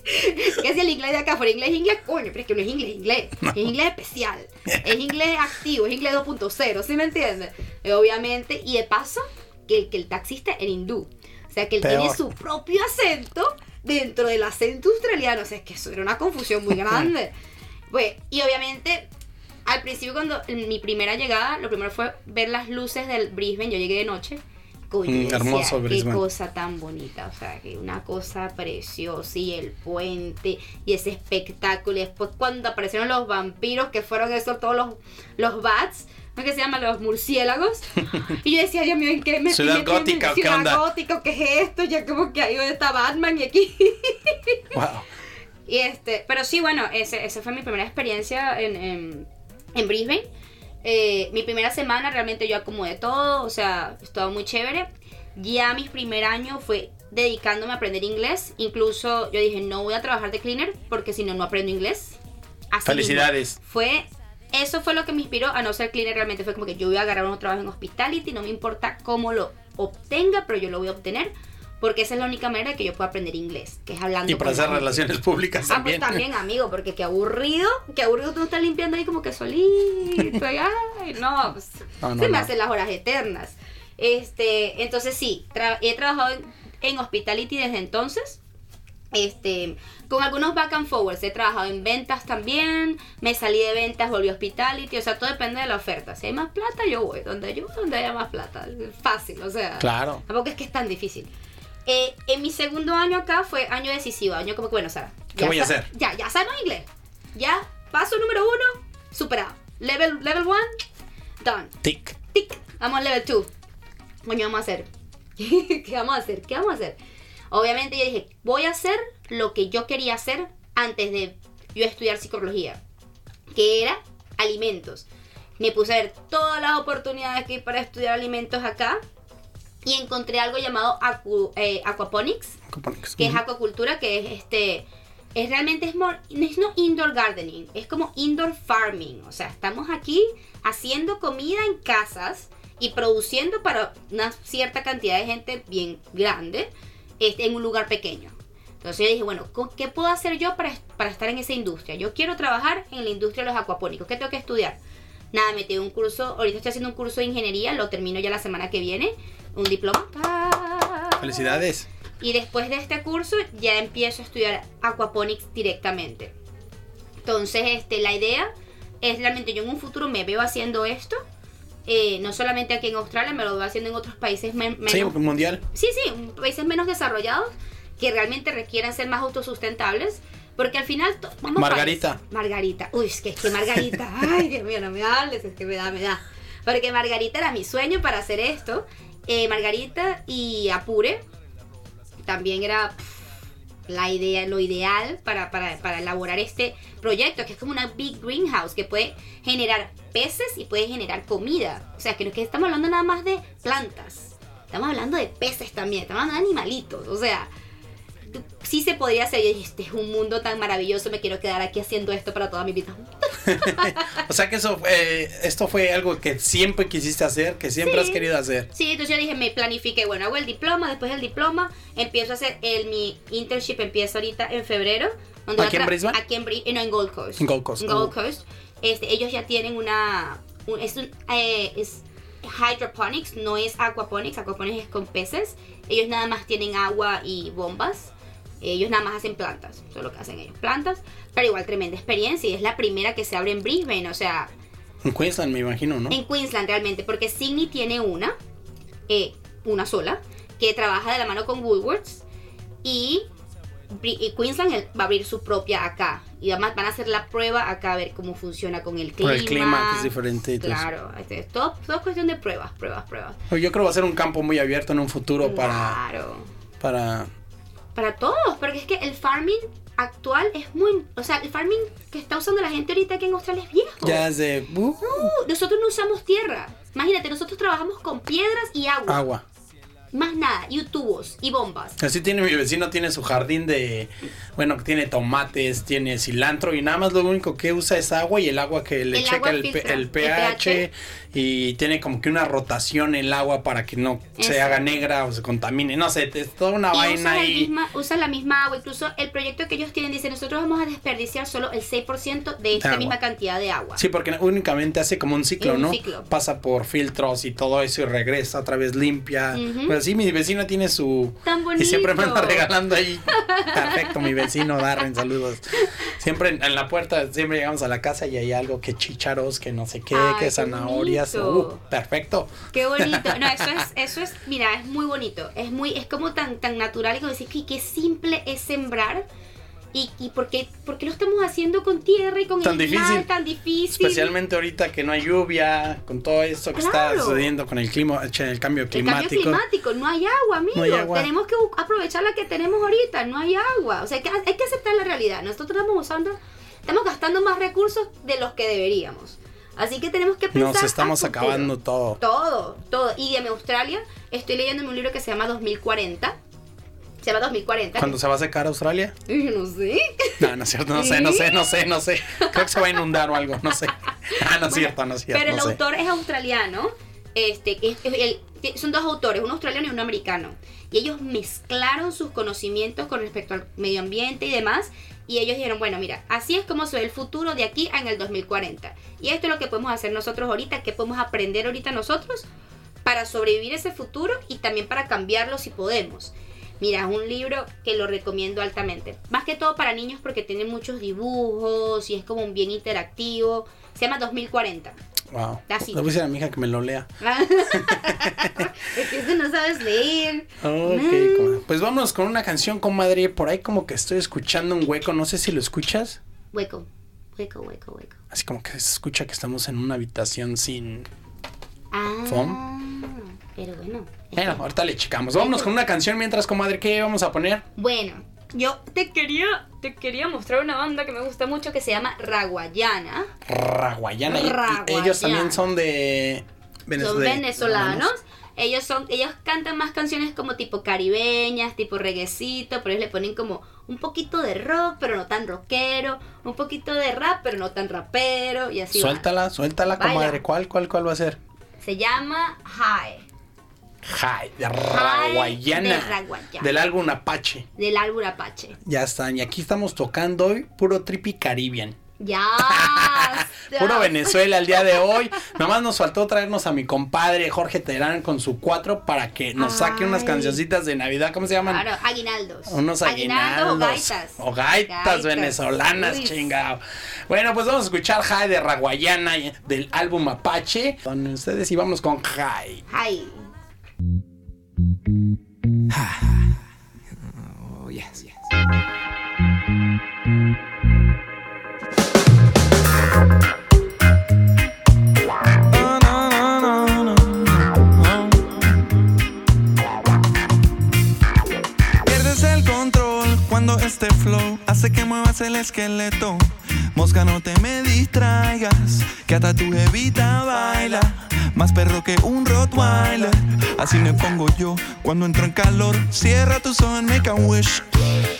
Speaker 3: que si el inglés de acá fuera inglés, inglés, coño, pero es que no es inglés, inglés. Es inglés especial. Es inglés activo, es inglés 2.0, ¿sí me entiendes? Eh, obviamente, y de paso, que, el- que el taxista era hindú. O sea, que él
Speaker 2: Peor.
Speaker 3: tiene su propio acento dentro del acento australiano. O sea, es que eso era una confusión muy grande. Pues, y obviamente, al principio cuando en mi primera llegada, lo primero fue ver las luces del Brisbane. Yo llegué de noche.
Speaker 2: Mm,
Speaker 3: yo decía,
Speaker 2: hermoso
Speaker 3: qué cosa tan bonita. O sea, que una cosa preciosa. Y el puente. Y ese espectáculo. Y después cuando aparecieron los vampiros, que fueron esos todos los, los bats. ¿no? que se llaman los murciélagos. Y yo decía, Dios mío, ¿en qué me
Speaker 2: Ciudad
Speaker 3: metiendo?
Speaker 2: gótica, ¿o qué onda?
Speaker 3: gótica, ¿qué es esto? Ya como que ahí está Batman y aquí.
Speaker 2: Wow.
Speaker 3: Y este, pero sí, bueno, ese, esa fue mi primera experiencia en, en, en Brisbane. Eh, mi primera semana realmente yo acomodé todo, o sea, estaba muy chévere. Ya mi primer año fue dedicándome a aprender inglés. Incluso yo dije, no voy a trabajar de cleaner porque si no, no aprendo inglés. Así
Speaker 2: Felicidades.
Speaker 3: mismo. Fue, eso fue lo que me inspiró a no ser cleaner realmente. Fue como que yo voy a agarrar un trabajo en hospitality, no me importa cómo lo obtenga, pero yo lo voy a obtener. Porque esa es la única manera que yo puedo aprender inglés, que es hablando
Speaker 2: Y para hacer relaciones públicas
Speaker 3: Ah, pues
Speaker 2: también.
Speaker 3: también, amigo, porque qué aburrido, qué aburrido tú estás limpiando ahí como que solito, y, ay, no, pues,
Speaker 2: No, no,
Speaker 3: se me
Speaker 2: no.
Speaker 3: hacen las horas eternas. Este, entonces sí, tra- he trabajado en, en hospitality desde entonces. Este, con algunos back and forwards, he trabajado en ventas también, me salí de ventas, volví a hospitality, o sea, todo depende de la oferta. Si hay más plata, yo voy, donde yo, donde haya más plata, fácil, o sea,
Speaker 2: Claro.
Speaker 3: tampoco es que es tan difícil. Eh, en mi segundo año acá fue año decisivo, año como que, bueno, Sara.
Speaker 2: ¿Qué
Speaker 3: ya
Speaker 2: voy a hacer?
Speaker 3: Ya, ya sabemos inglés. Ya, paso número uno, superado. Level, level one, done.
Speaker 2: Tic.
Speaker 3: Tic, vamos al level 2. Coño, vamos a hacer. ¿Qué vamos a hacer? ¿Qué vamos a hacer? Obviamente yo dije, voy a hacer lo que yo quería hacer antes de yo estudiar psicología, que era alimentos. Me puse a ver todas las oportunidades que hay para estudiar alimentos acá y encontré algo llamado acu- eh, aquaponics, que es acuacultura, que es este es realmente es, more- es no indoor gardening, es como indoor farming, o sea, estamos aquí haciendo comida en casas y produciendo para una cierta cantidad de gente bien grande este, en un lugar pequeño. Entonces yo dije, bueno, ¿con- ¿qué puedo hacer yo para, para estar en esa industria? Yo quiero trabajar en la industria de los acuapónicos. ¿Qué tengo que estudiar? Nada, metí un curso, ahorita estoy haciendo un curso de ingeniería, lo termino ya la semana que viene, un diploma.
Speaker 2: Felicidades.
Speaker 3: Y después de este curso ya empiezo a estudiar aquaponics directamente. Entonces, este, la idea es realmente yo en un futuro me veo haciendo esto. eh, no solamente aquí en Australia, me lo veo haciendo en otros países men- menos.
Speaker 2: Sí, mundial.
Speaker 3: Sí, sí, países menos desarrollados que realmente requieran ser más autosustentables. Porque al final. vamos
Speaker 2: Margarita.
Speaker 3: Margarita. Uy, es que es que Margarita. Ay, Dios mío, no me hables, es que me da, me da. Porque Margarita era mi sueño para hacer esto. Eh, Margarita y Apure también era pff, la idea, lo ideal para, para, para elaborar este proyecto, que es como una big greenhouse que puede generar peces y puede generar comida. O sea, que no es que estamos hablando nada más de plantas. Estamos hablando de peces también, estamos hablando de animalitos, o sea, sí se podría hacer. Este es un mundo tan maravilloso, me quiero quedar aquí haciendo esto para toda mi vida.
Speaker 2: o sea que eso, eh, esto fue algo que siempre quisiste hacer, que siempre
Speaker 3: Sí.
Speaker 2: has querido hacer.
Speaker 3: Sí, entonces yo dije, me planifiqué, bueno, hago el diploma, después del diploma empiezo a hacer el, mi internship, empieza ahorita en febrero. donde
Speaker 2: ¿Aquí en Brisbane?
Speaker 3: Aquí en, Bri- no, en Gold Coast.
Speaker 2: En Gold Coast,
Speaker 3: En Gold
Speaker 2: oh.
Speaker 3: Coast. Este, ellos ya tienen una, un- es, un, eh, es hydroponics, no es aquaponics, aquaponics es con peces. Ellos nada más tienen agua y bombas. Ellos nada más hacen plantas, eso es lo que hacen ellos, plantas. Pero igual tremenda experiencia y es la primera que se abre en Brisbane, o sea,
Speaker 2: En Queensland, me imagino, ¿no?
Speaker 3: en Queensland realmente, porque Sydney tiene una, eh, una sola, que trabaja de la mano con Woolworths y, y Queensland va a abrir su propia acá. Y además van a hacer la prueba acá a ver cómo funciona con el clima.
Speaker 2: Por el clima, que es diferente.
Speaker 3: Claro, este, es todo, todo es cuestión de pruebas, pruebas, pruebas.
Speaker 2: Yo creo que va a ser un campo muy abierto en un futuro para,
Speaker 3: Claro.
Speaker 2: para
Speaker 3: Para todos, porque es que el farming actual es muy... O sea, el farming que está usando la gente ahorita aquí en Australia es viejo.
Speaker 2: ya de uh,
Speaker 3: No, nosotros no usamos tierra. Imagínate, nosotros trabajamos con piedras y agua.
Speaker 2: agua.
Speaker 3: Más nada, y tubos y bombas.
Speaker 2: Así tiene mi vecino, tiene su jardín de, bueno, tiene tomates, tiene cilantro y nada más lo único que usa es agua y el agua que le
Speaker 3: El
Speaker 2: checa el,
Speaker 3: filtra,
Speaker 2: el
Speaker 3: el
Speaker 2: pH, y tiene como que una rotación el agua para que no se haga negra o se contamine, no sé, es toda una
Speaker 3: y
Speaker 2: vaina
Speaker 3: usa, la
Speaker 2: ahí.
Speaker 3: misma, usa la misma agua. Incluso el proyecto que ellos tienen dice, nosotros vamos a desperdiciar solo el 6% de esta
Speaker 2: agua.
Speaker 3: misma cantidad de agua.
Speaker 2: Sí, porque únicamente hace como un ciclo,
Speaker 3: Un
Speaker 2: ¿no?
Speaker 3: ciclo.
Speaker 2: Pasa por filtros y todo eso y regresa otra vez limpia.
Speaker 3: Ujú.
Speaker 2: Pero sí, mi vecino tiene su...
Speaker 3: Tan
Speaker 2: Y siempre me anda
Speaker 3: bonito.
Speaker 2: regalando ahí. Perfecto, mi vecino Darren, saludos. Siempre en, en la puerta, siempre llegamos a la casa y hay algo que chícharos, que no sé qué,
Speaker 3: Ay,
Speaker 2: que
Speaker 3: qué
Speaker 2: zanahorias.
Speaker 3: bonito.
Speaker 2: Uh, perfecto.
Speaker 3: Qué bonito. No, eso es, eso es, mira, es muy bonito. Es muy, es como tan, tan natural y como decir que qué simple es sembrar. Y, y por, qué, por qué lo estamos haciendo con tierra y con
Speaker 2: Tan
Speaker 3: el mar
Speaker 2: difícil.
Speaker 3: tan difícil.
Speaker 2: Especialmente ahorita que no hay lluvia, con todo esto que
Speaker 3: Claro.
Speaker 2: está sucediendo con el clima, el cambio
Speaker 3: El cambio
Speaker 2: climático.
Speaker 3: climático, no hay agua, amigo.
Speaker 2: No hay agua.
Speaker 3: Tenemos que aprovechar la que tenemos ahorita, no hay agua. O sea, hay que, hay que aceptar la realidad. Nosotros estamos usando, estamos gastando más recursos de los que deberíamos. Así que tenemos que pensar.
Speaker 2: Nos estamos acabando todo.
Speaker 3: Todo, todo. Y de Australia, estoy leyendo un libro que se llama 2040. Se llama 2040.
Speaker 2: ¿Cuándo se va a secar Australia?
Speaker 3: Yo no sé.
Speaker 2: No, no es cierto, no sé, no sé, no sé, no sé. Creo que se va a inundar o algo, no sé. Ah, no es cierto, no es cierto.
Speaker 3: Pero el
Speaker 2: no sé.
Speaker 3: autor es australiano. Este, es- es el- son dos autores, un australiano y un americano. Y ellos mezclaron sus conocimientos con respecto al medio ambiente y demás. Y ellos dijeron, bueno, mira, así es como se ve el futuro de aquí en el 2040. Y esto es lo que podemos hacer nosotros ahorita, que podemos aprender ahorita nosotros para sobrevivir ese futuro y también para cambiarlo si podemos. Mira, es un libro que lo recomiendo altamente. Más que todo para niños porque tiene muchos dibujos y es como un bien interactivo. Se llama 2040.
Speaker 2: Wow.
Speaker 3: Así.
Speaker 2: Le voy a decir a mi hija que me lo lea.
Speaker 3: es que tú no sabes leer.
Speaker 2: Ok,
Speaker 3: No.
Speaker 2: comadre. pues vámonos con una canción, comadre. Por ahí como que estoy escuchando un hueco, no sé si lo escuchas.
Speaker 3: Hueco, hueco, hueco, hueco.
Speaker 2: Así como que se escucha que estamos en una habitación sin...
Speaker 3: Ah,
Speaker 2: ¿Fom?
Speaker 3: Pero bueno.
Speaker 2: Bueno, ahorita le checamos. Vámonos con una canción mientras, comadre. ¿Qué vamos a poner?
Speaker 3: Bueno, yo te quería, te quería mostrar una banda que me gusta mucho que se llama Raguayana.
Speaker 2: Raguayana. Ellos también son de... Venez-
Speaker 3: Son venezolanos. Ellos son, ellos cantan más canciones como tipo caribeñas, tipo reguecito, pero ellos le ponen como un poquito de rock, pero no tan rockero, un poquito de rap, pero no tan rapero, y así.
Speaker 2: Suéltala, suéltala,
Speaker 3: Baila.
Speaker 2: comadre. ¿Cuál, cuál, cuál va a ser?
Speaker 3: Se llama High,
Speaker 2: Jai, de Raguayana.
Speaker 3: de Raguayana.
Speaker 2: Del álbum Apache.
Speaker 3: del álbum Apache.
Speaker 2: Ya están. Y aquí estamos tocando hoy puro trippy Caribbean.
Speaker 3: Ya.
Speaker 2: Puro Venezuela el día de hoy. Nomás nos faltó traernos a mi compadre Jorge Terán con su cuatro para que nos saque unas cancioncitas de Navidad. ¿Cómo se llaman?
Speaker 3: Claro, aguinaldos.
Speaker 2: Unos
Speaker 3: Aguinaldos
Speaker 2: aguinaldos.
Speaker 3: o gaitas.
Speaker 2: O gaitas,
Speaker 3: Gaitas.
Speaker 2: venezolanas,
Speaker 3: Uy.
Speaker 2: chingado. Bueno, pues vamos a escuchar Jai de Raguayana del álbum Apache. Con ustedes y vamos con Jai.
Speaker 3: Ay.
Speaker 10: Oh.
Speaker 11: Pierdes el control cuando este flow hace que muevas el esqueleto. Mosca, no te me distraigas, que hasta tu jevita baila. Más perro que un Rottweiler. Así me pongo yo cuando entro en calor. Cierra tus ojos and make a wish.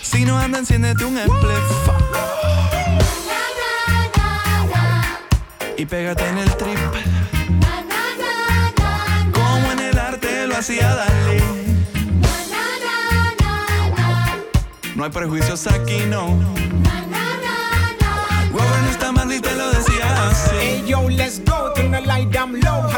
Speaker 11: Si no anda, enciéndete un spliff. Y pégate en el trip. Como en el arte lo hacía Dalí. No hay prejuicios aquí, no. Robert está mal y te lo decía así.
Speaker 10: Hey yo, let's go, turn the light down low.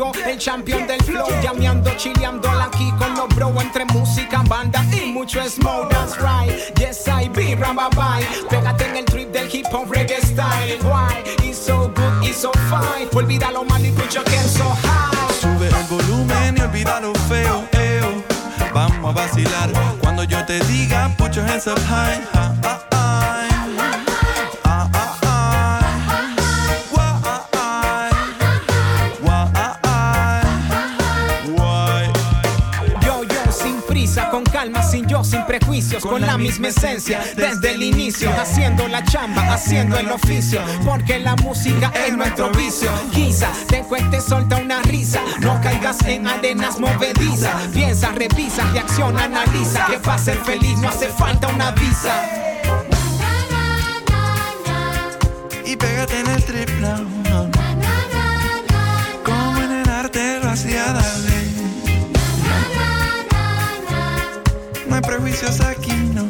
Speaker 10: El champion del flow. Llameando, chileando aquí con los bro. Entre música, banda y mucho smoke. That's right, yes I be, bye. Pégate en el trip del hip hop reggae style. Why? It's so good, it's so fine. Olvida lo malo y put your so high.
Speaker 11: Sube el volumen y olvida lo feo, eo. Vamos a vacilar cuando yo te diga, put your hands up high.
Speaker 10: Prejuicios, con, la misma esencia, desde el inicio, haciendo la chamba, haciendo el oficio, porque la música es nuestro vicio. Quizás te cueste solta una risa, no caigas en arenas movedizas, piensa, revisa, reacciona, analiza, que para ser feliz no hace falta una visa.
Speaker 11: Y pégate en el trip now. Como en el arte lo hacía Dalí. Hay prejuicios aquí, no.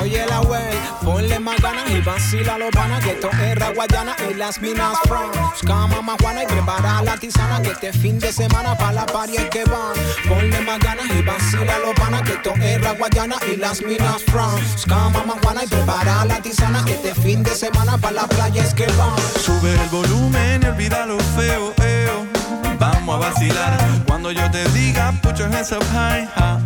Speaker 10: Oye la wey, ponle más ganas y vacila los panas que esto es Raguayana y las minas from. Busca mamá Juana y prepara la tisana que este fin de semana para la party es que van. Ponle más ganas y vacila los panas que esto es Raguayana y las minas from. Busca mamá Juana y prepara la tisana que este fin de semana para la playa es que van.
Speaker 11: Sube el volumen y olvida lo feo, eo. Vamos a vacilar cuando yo te diga, your hands up high. Ah,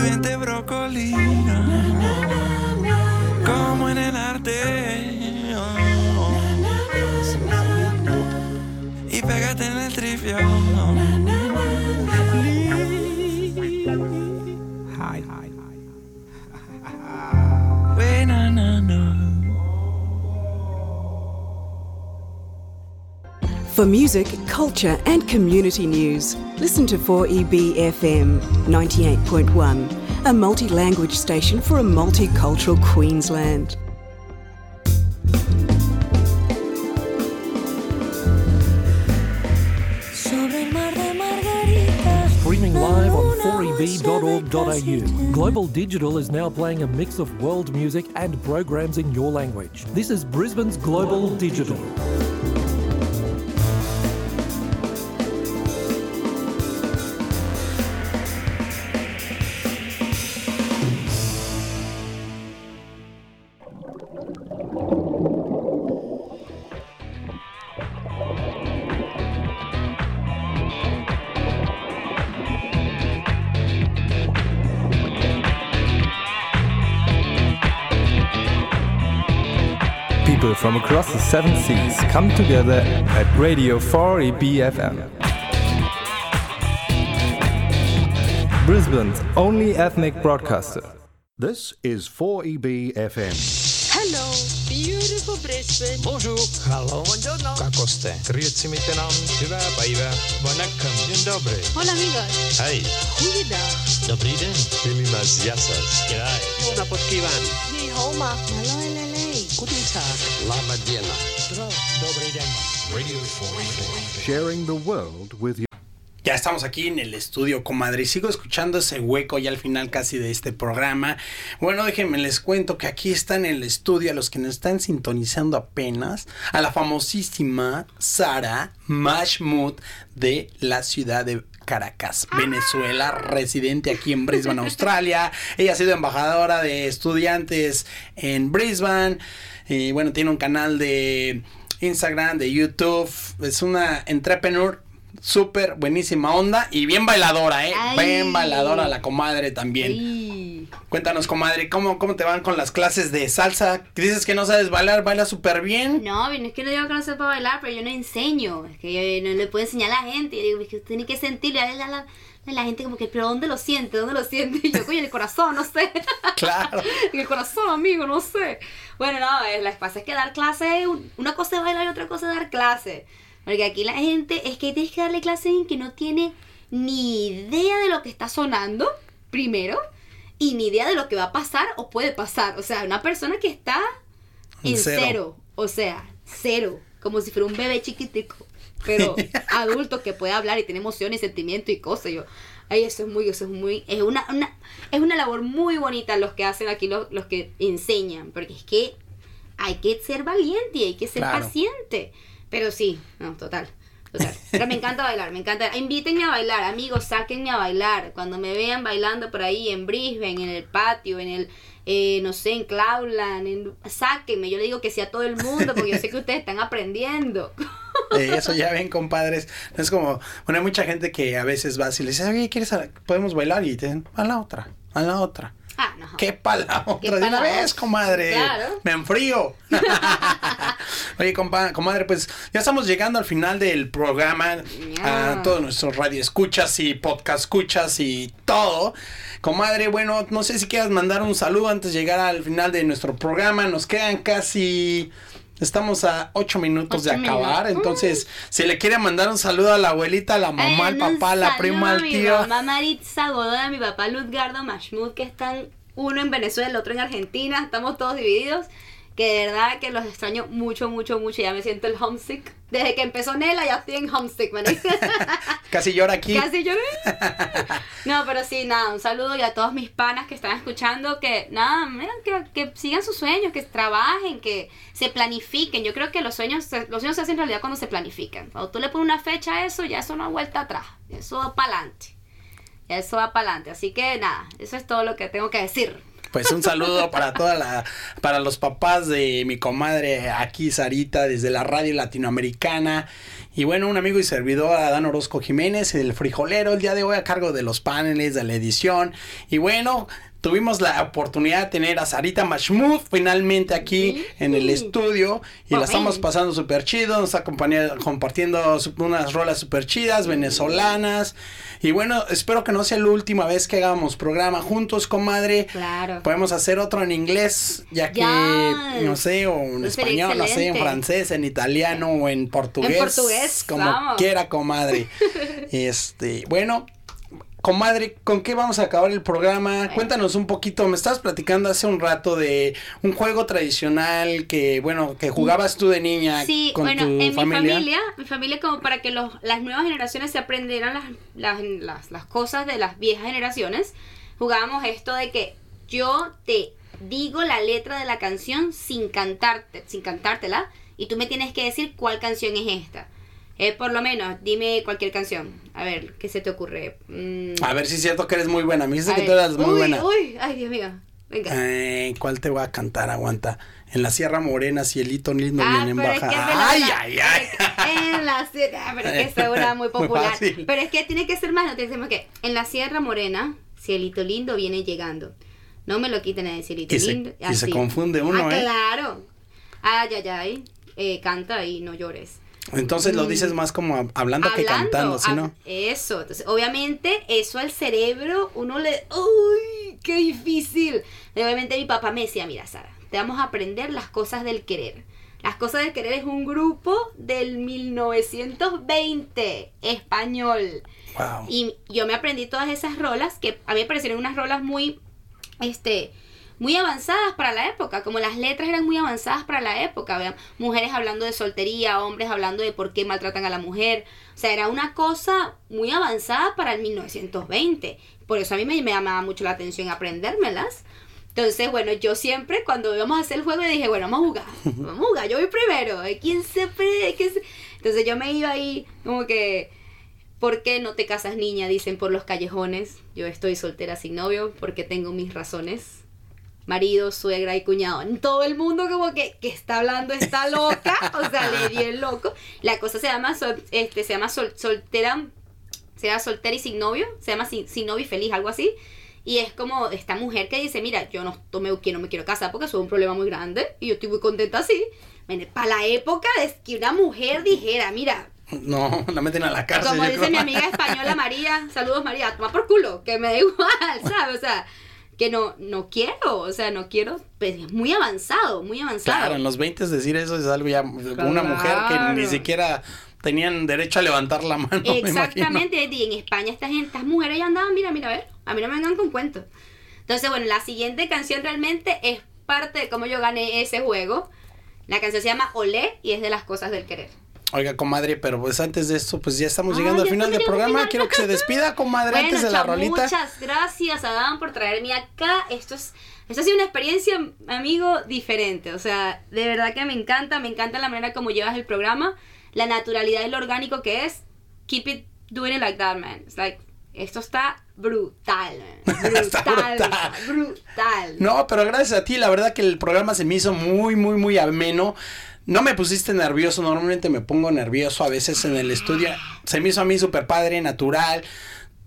Speaker 11: vente brócoli. Como en el arte. Y pégate en el tripio
Speaker 12: For music, culture, and community news, listen to 4EB FM 98.1, a multi language station for a multicultural Queensland.
Speaker 7: Sobre el mar de Margarita.
Speaker 1: Streaming live on 4eb.org.au. Global Digital is now playing a mix of world music and programs in your language. This is Brisbane's Global Digital.
Speaker 13: From across the seven seas come together at Radio 4EBFM. Brisbane's only ethnic broadcaster.
Speaker 14: This is 4EBFM.
Speaker 15: Hello, beautiful Brisbane.
Speaker 16: Bonjour. Hello. Buongiorno. Kakoste. Kryötsimite nam. Hyvää päivää. Vanakkam. Dzień dobry.
Speaker 15: Hola amigos.
Speaker 16: Hej.
Speaker 15: Goeiedag.
Speaker 16: Dobrý den. Pilimas jasas. G'day.
Speaker 15: Una potkivan. Ni homa. Malo lele. Guten Tag.
Speaker 16: Lama diena.
Speaker 15: Bro.
Speaker 16: Dobrý den. Radio 4
Speaker 14: Sharing the world with you.
Speaker 2: Ya estamos aquí en el estudio, comadre. Sigo escuchando ese hueco ya al final casi de este programa. Bueno, déjenme les cuento que aquí está en el estudio, a los que nos están sintonizando apenas, a la famosísima Sara Mashmood de la ciudad de Caracas, Venezuela, residente aquí en Brisbane, Australia. Ella ha sido embajadora de estudiantes en Brisbane. Y bueno, tiene un canal de Instagram, de YouTube. Es una entrepreneur súper buenísima onda y bien bailadora, ¿eh?
Speaker 3: Ay.
Speaker 2: Bien bailadora la comadre también. Cuéntanos, comadre, ¿cómo, ¿cómo te van con las clases de salsa? Dices que no sabes bailar, bailas súper bien.
Speaker 3: No, bien, es que no digo que no sepa bailar, pero yo no enseño. Es que yo no le puedo enseñar a la gente. Yo digo, es que tiene que a la, la, la gente como que, pero ¿dónde lo siente? ¿Dónde lo siente? Y yo, coño, en el corazón, no sé.
Speaker 2: Claro.
Speaker 3: en el corazón, amigo, no sé. Bueno, no, eh, la que pasa es que dar clase, un- una cosa es bailar y otra cosa es dar clase. Porque aquí la gente, es que tienes que darle clase a alguien que no tiene ni idea de lo que está sonando, primero, y ni idea de lo que va a pasar o puede pasar. O sea, una persona que está en
Speaker 2: En
Speaker 3: cero.
Speaker 2: cero.
Speaker 3: O sea, cero. Como si fuera un bebé chiquitico. Pero adulto que puede hablar y tiene emociones y sentimientos y cosas. Yo, ay, eso es muy, eso es muy, es una, una, es una labor muy bonita los que hacen aquí, los, los que enseñan. Porque es que hay que ser valiente y hay que ser
Speaker 2: Claro.
Speaker 3: paciente. Pero sí, no, total. Total. Pero me encanta bailar, me encanta. Invítenme a bailar, amigos, sáquenme a bailar. Cuando me vean bailando por ahí en Brisbane, en el patio, en el, eh, no sé, en Cloudland, en, sáquenme. Yo le digo que sí a todo el mundo porque yo sé que ustedes están aprendiendo.
Speaker 2: Eh, eso ya ven, compadres. Es como, bueno, hay mucha gente que a veces va y le dice, oye, ¿quieres, podemos bailar? Y te dicen, a la otra, a la otra.
Speaker 3: Ah, no.
Speaker 2: ¿Qué pa' la otra?
Speaker 3: ¿Qué
Speaker 2: De una vez, comadre.
Speaker 3: Claro.
Speaker 2: Me enfrío. Oye, compa- comadre, pues ya estamos llegando al final del programa. A todos nuestros radioescuchas y podcast escuchas y todo. Comadre, bueno, no sé si quieras mandar un saludo antes de llegar al final de nuestro programa. Nos quedan casi. Estamos a ocho minutos de acabar.
Speaker 3: minutos.
Speaker 2: Entonces, si le quiere mandar un saludo a la abuelita, a la mamá, al
Speaker 3: Eh, un
Speaker 2: papá, a la prima,
Speaker 3: a
Speaker 2: al
Speaker 3: mi
Speaker 2: tío.
Speaker 3: mamá Maritza Godoy, a mi papá Luzgardo Mahmoud, que están uno en Venezuela, el otro en Argentina. Estamos todos divididos. Que de verdad que los extraño mucho, mucho, mucho. Ya me siento el homesick. Desde que empezó Nela ya estoy en homesick, man.
Speaker 2: Casi llora aquí.
Speaker 3: Casi lloré. No, pero sí, nada, un saludo y a todos mis panas que están escuchando, que nada, mira, que, que sigan sus sueños, que trabajen, que se planifiquen. Yo creo que los sueños, se- los sueños se hacen realidad cuando se planifican. Cuando tú le pones una fecha a eso, ya eso no vuelta atrás. Eso va para adelante. Eso va para adelante. Así que nada, eso es todo lo que tengo que decir.
Speaker 2: Pues un saludo para toda la, para los papás de mi comadre aquí, Sarita, desde la radio latinoamericana. Y bueno, un amigo y servidor, Adán Orozco Jiménez, el frijolero, el día de hoy a cargo de los paneles, de la edición. Y bueno, tuvimos la oportunidad de tener a Sarita Mahmoud finalmente aquí en el estudio. Y la estamos pasando súper chido, nos está compartiendo unas rolas súper chidas, venezolanas. Y bueno, espero que no sea la última vez que hagamos programa juntos, comadre.
Speaker 3: Claro.
Speaker 2: Podemos hacer otro en inglés, ya que, no sé, o en español, no sé, en francés, en italiano o en portugués.
Speaker 3: En portugués,
Speaker 2: Como
Speaker 3: vamos.
Speaker 2: quiera, comadre. este, bueno, comadre, ¿con qué vamos a acabar el programa? Cuéntanos un poquito, me estabas platicando hace un rato de un juego tradicional que, bueno, que jugabas tú de niña
Speaker 3: Sí,
Speaker 2: con
Speaker 3: bueno,
Speaker 2: tu
Speaker 3: en
Speaker 2: familia.
Speaker 3: mi familia, mi familia como para que los, las nuevas generaciones se aprendieran las, las, las, las cosas de las viejas generaciones, jugábamos esto de que yo te digo la letra de la canción sin cantarte, sin cantártela, y tú me tienes que decir cuál canción es esta. Eh, por lo menos, dime cualquier canción. A ver, ¿qué se te ocurre? Mm,
Speaker 2: A ver si es cierto que eres muy buena. Me
Speaker 3: a
Speaker 2: que tú eras muy
Speaker 3: uy,
Speaker 2: buena.
Speaker 3: Uy, ay, Dios mío. Venga.
Speaker 2: Eh, ¿Cuál te voy a cantar? Aguanta. En la Sierra Morena, cielito lindo,
Speaker 3: Ah,
Speaker 2: viene en
Speaker 3: es
Speaker 2: baja.
Speaker 3: que
Speaker 2: ay, ay, ay.
Speaker 3: En la sierra, pero es que es una muy popular. pero es que tiene que ser más, no ser más que en la Sierra Morena, cielito lindo viene llegando. No me lo quiten a cielito
Speaker 2: Y se-
Speaker 3: lindo.
Speaker 2: y se confunde uno,
Speaker 3: ah,
Speaker 2: ¿eh?
Speaker 3: Claro. Ay, ay, ay. Eh, canta y no llores.
Speaker 2: Entonces lo dices más como hab- hablando, que cantando, ¿sí no?
Speaker 3: Eso, entonces obviamente eso al cerebro uno le... ¡Uy! ¡Qué difícil! Y obviamente mi papá me decía, mira Sara, te vamos a aprender las cosas del querer. Las cosas del querer es un grupo del 1920 español.
Speaker 2: Wow.
Speaker 3: Y yo me aprendí todas esas rolas que a mí me parecieron unas rolas muy, este, muy avanzadas para la época, como las letras eran muy avanzadas para la época, vean, mujeres hablando de soltería, hombres hablando de por qué maltratan a la mujer, o sea, era una cosa muy avanzada para el 1920, por eso a mí me, me llamaba mucho la atención aprendérmelas. Entonces, bueno, yo siempre cuando íbamos a hacer el juego dije, bueno, vamos a jugar, vamos a jugar, yo voy primero, ¿eh? ¿quién se pre- quién se-?" Entonces yo me iba ahí como que ¿Por qué no te casas niña? Dicen por los callejones. Yo estoy soltera sin novio porque tengo mis razones. Marido, suegra y cuñado. Todo el mundo como que, que está hablando está loca. O sea, le di el loco. La cosa se llama, sol- este, se llama sol- soltera. Se llama soltera y sin novio. Se llama sin, sin novio y feliz, algo así. Y es como esta mujer que dice, mira, yo no, no me, no me quiero casar porque soy un problema muy grande. Y yo estoy muy contenta así. Para la época es que una mujer dijera, mira,
Speaker 2: No, la meten a la cárcel.
Speaker 3: como dice
Speaker 2: creo.
Speaker 3: mi amiga española María, saludos María, toma por culo, que me da igual, ¿sabes? O sea, que no, no quiero, o sea, no quiero, pues es muy avanzado, muy avanzado.
Speaker 2: Claro, en los 20 decir eso es algo ya. Una mujer que
Speaker 3: Claro.
Speaker 2: ni siquiera tenían derecho a levantar la mano.
Speaker 3: Exactamente, y en España esta gente, estas mujeres ya andaban, mira, mira, a ver, a mí no me vengan con cuentos. Entonces, bueno, la siguiente canción realmente es parte de cómo yo gané ese juego. La canción se llama Olé y es de las cosas del querer.
Speaker 2: Oiga, comadre, pero pues antes de esto, pues ya estamos
Speaker 3: Ah,
Speaker 2: llegando al
Speaker 3: ya
Speaker 2: final del programa.
Speaker 3: al
Speaker 2: Quiero que se despida, comadre, antes de la
Speaker 3: chao,
Speaker 2: rolita.
Speaker 3: Muchas gracias, Adán, por traerme acá. Esto es, esto ha sido una experiencia, amigo, diferente. O sea, de verdad que me encanta, me encanta la manera como llevas el programa, la naturalidad y lo orgánico que es. Keep it doing it like that, man. It's like, esto está brutal, man. Brutal,
Speaker 2: brutal.
Speaker 3: brutal.
Speaker 2: No, pero gracias a ti, la verdad que el programa se me hizo muy, muy, muy ameno. No me pusiste nervioso, normalmente me pongo nervioso a veces en el estudio. Se me hizo a mí súper padre, natural.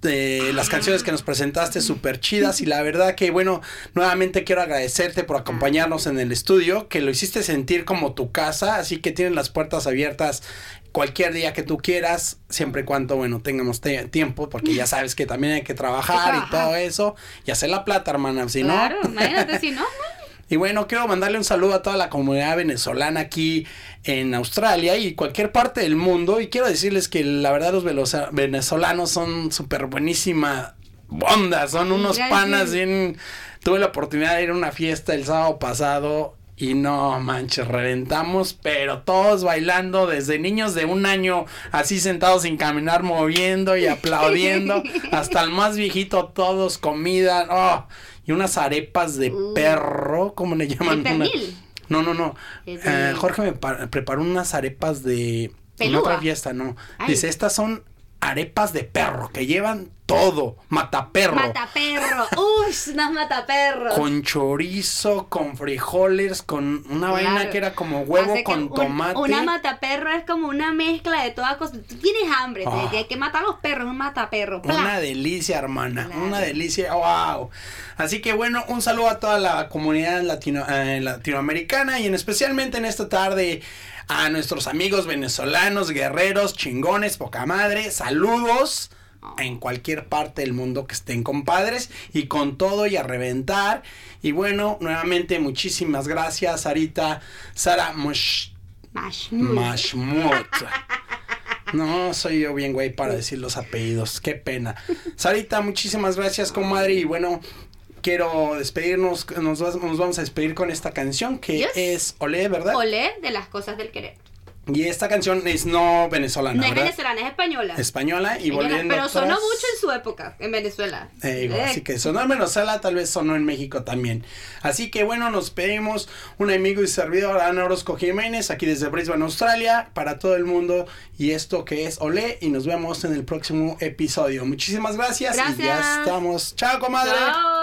Speaker 2: Eh, las canciones que nos presentaste súper chidas y la verdad que bueno, nuevamente quiero agradecerte por acompañarnos en el estudio, que lo hiciste sentir como tu casa, así que tienen las puertas abiertas cualquier día que tú quieras, siempre y cuando, bueno, tengamos te- tiempo, porque ya sabes que también hay que trabajar y todo eso, y hacer la plata, hermana, si no...
Speaker 3: Claro, imagínate si no.
Speaker 2: Y bueno, quiero mandarle un saludo a toda la comunidad venezolana aquí en Australia y cualquier parte del mundo. Y quiero decirles que la verdad los venezolanos son súper buenísima onda, son unos
Speaker 17: Gracias.
Speaker 2: panas bien... Tuve la oportunidad de ir a una fiesta el sábado pasado y no manches, reventamos, pero todos bailando, desde niños de un año así sentados sin caminar, moviendo y aplaudiendo, hasta el más viejito, todos comida, oh, y unas arepas de perro, ¿cómo le llaman?
Speaker 3: ¿El
Speaker 2: Una- no, no, no.
Speaker 3: De-
Speaker 2: Eh, Jorge me pa- preparó unas arepas de... En otra fiesta, no.
Speaker 3: Ay.
Speaker 2: Dice, estas son arepas de perro, que llevan todo, mataperro.
Speaker 3: Mataperro. Uy, unas mataperros.
Speaker 2: Con chorizo, con frijoles, con una vaina que era como huevo
Speaker 3: Hace
Speaker 2: con
Speaker 3: un-
Speaker 2: tomate.
Speaker 3: Una mataperro es como una mezcla de todas cosas. Tú tienes hambre, te-
Speaker 2: Ah.
Speaker 3: tienes que matar a los perros, un mataperro.
Speaker 2: Una delicia, hermana. Una delicia. Wow. Así que bueno, un saludo a toda la comunidad latino, eh, latinoamericana y en especialmente en esta tarde a nuestros amigos venezolanos, guerreros, chingones, poca madre. Saludos en cualquier parte del mundo que estén compadres y con todo y a reventar. Y bueno, nuevamente muchísimas gracias, Sarita, Sara. Mashmut. No, soy yo bien güey para decir los apellidos. Qué pena. Sarita, muchísimas gracias, comadre. Y bueno, quiero despedirnos. Nos, nos vamos a despedir con esta canción que
Speaker 3: Yes.
Speaker 2: es Olé, ¿verdad?
Speaker 3: Olé de las cosas del querer.
Speaker 2: Y esta canción es no venezolana,
Speaker 3: No es
Speaker 2: ¿verdad?
Speaker 3: venezolana, es española.
Speaker 2: Española y volviendo
Speaker 3: Pero sonó mucho en su época, en Venezuela.
Speaker 2: Eh, digo,
Speaker 3: Eh,
Speaker 2: así que sonó en Venezuela, tal vez sonó en México también. Así que bueno, nos pedimos un amigo y servidor, Ana Orozco Jiménez, aquí desde Brisbane, Australia, para todo el mundo. Y esto que es Olé, y nos vemos en el próximo episodio. Muchísimas gracias, y ya
Speaker 3: Gracias.
Speaker 2: estamos. Chao, comadre.
Speaker 3: Chao.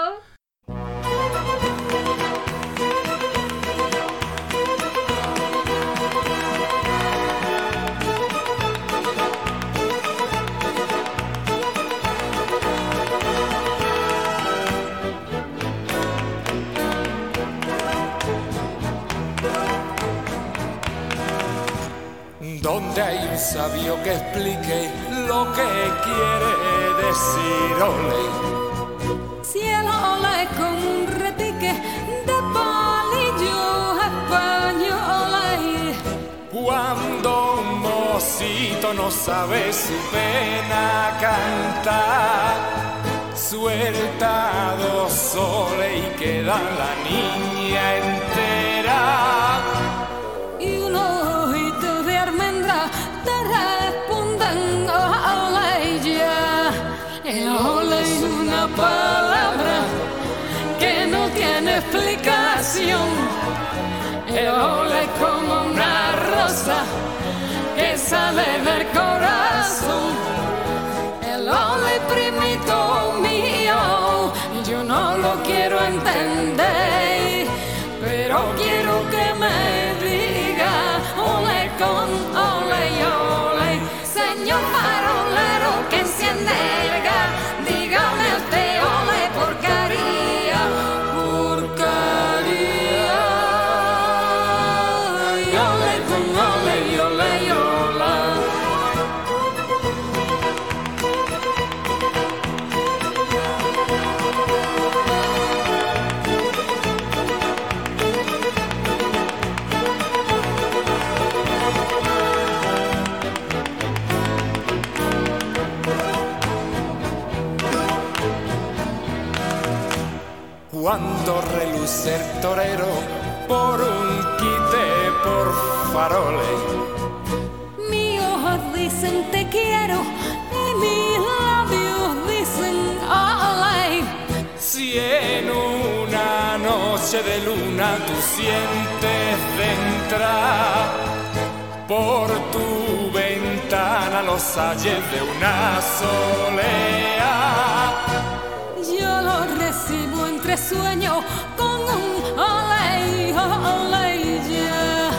Speaker 17: Sabio que explique lo que quiere decir ole.
Speaker 18: Cielo ole con un repique de palillo español.
Speaker 17: Cuando un mocito no sabe su pena cantar, suelta dos soles y queda la niña entera.
Speaker 18: Palabra que no tiene explicación. El ole como una rosa que sale del corazón. El ole primito mío, yo no lo quiero entender,
Speaker 17: de luna tú sientes de entrar por tu ventana los ayes de una solea.
Speaker 18: Yo lo recibo entre sueños con un ole, ole ya.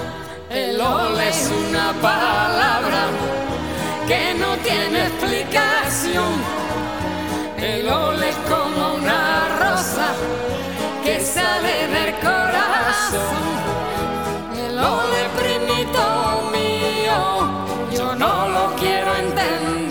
Speaker 17: El ole es una palabra que no tiene explicación. El ole es como una que sale
Speaker 18: del corazón. El ole primito mío, yo no lo quiero entender.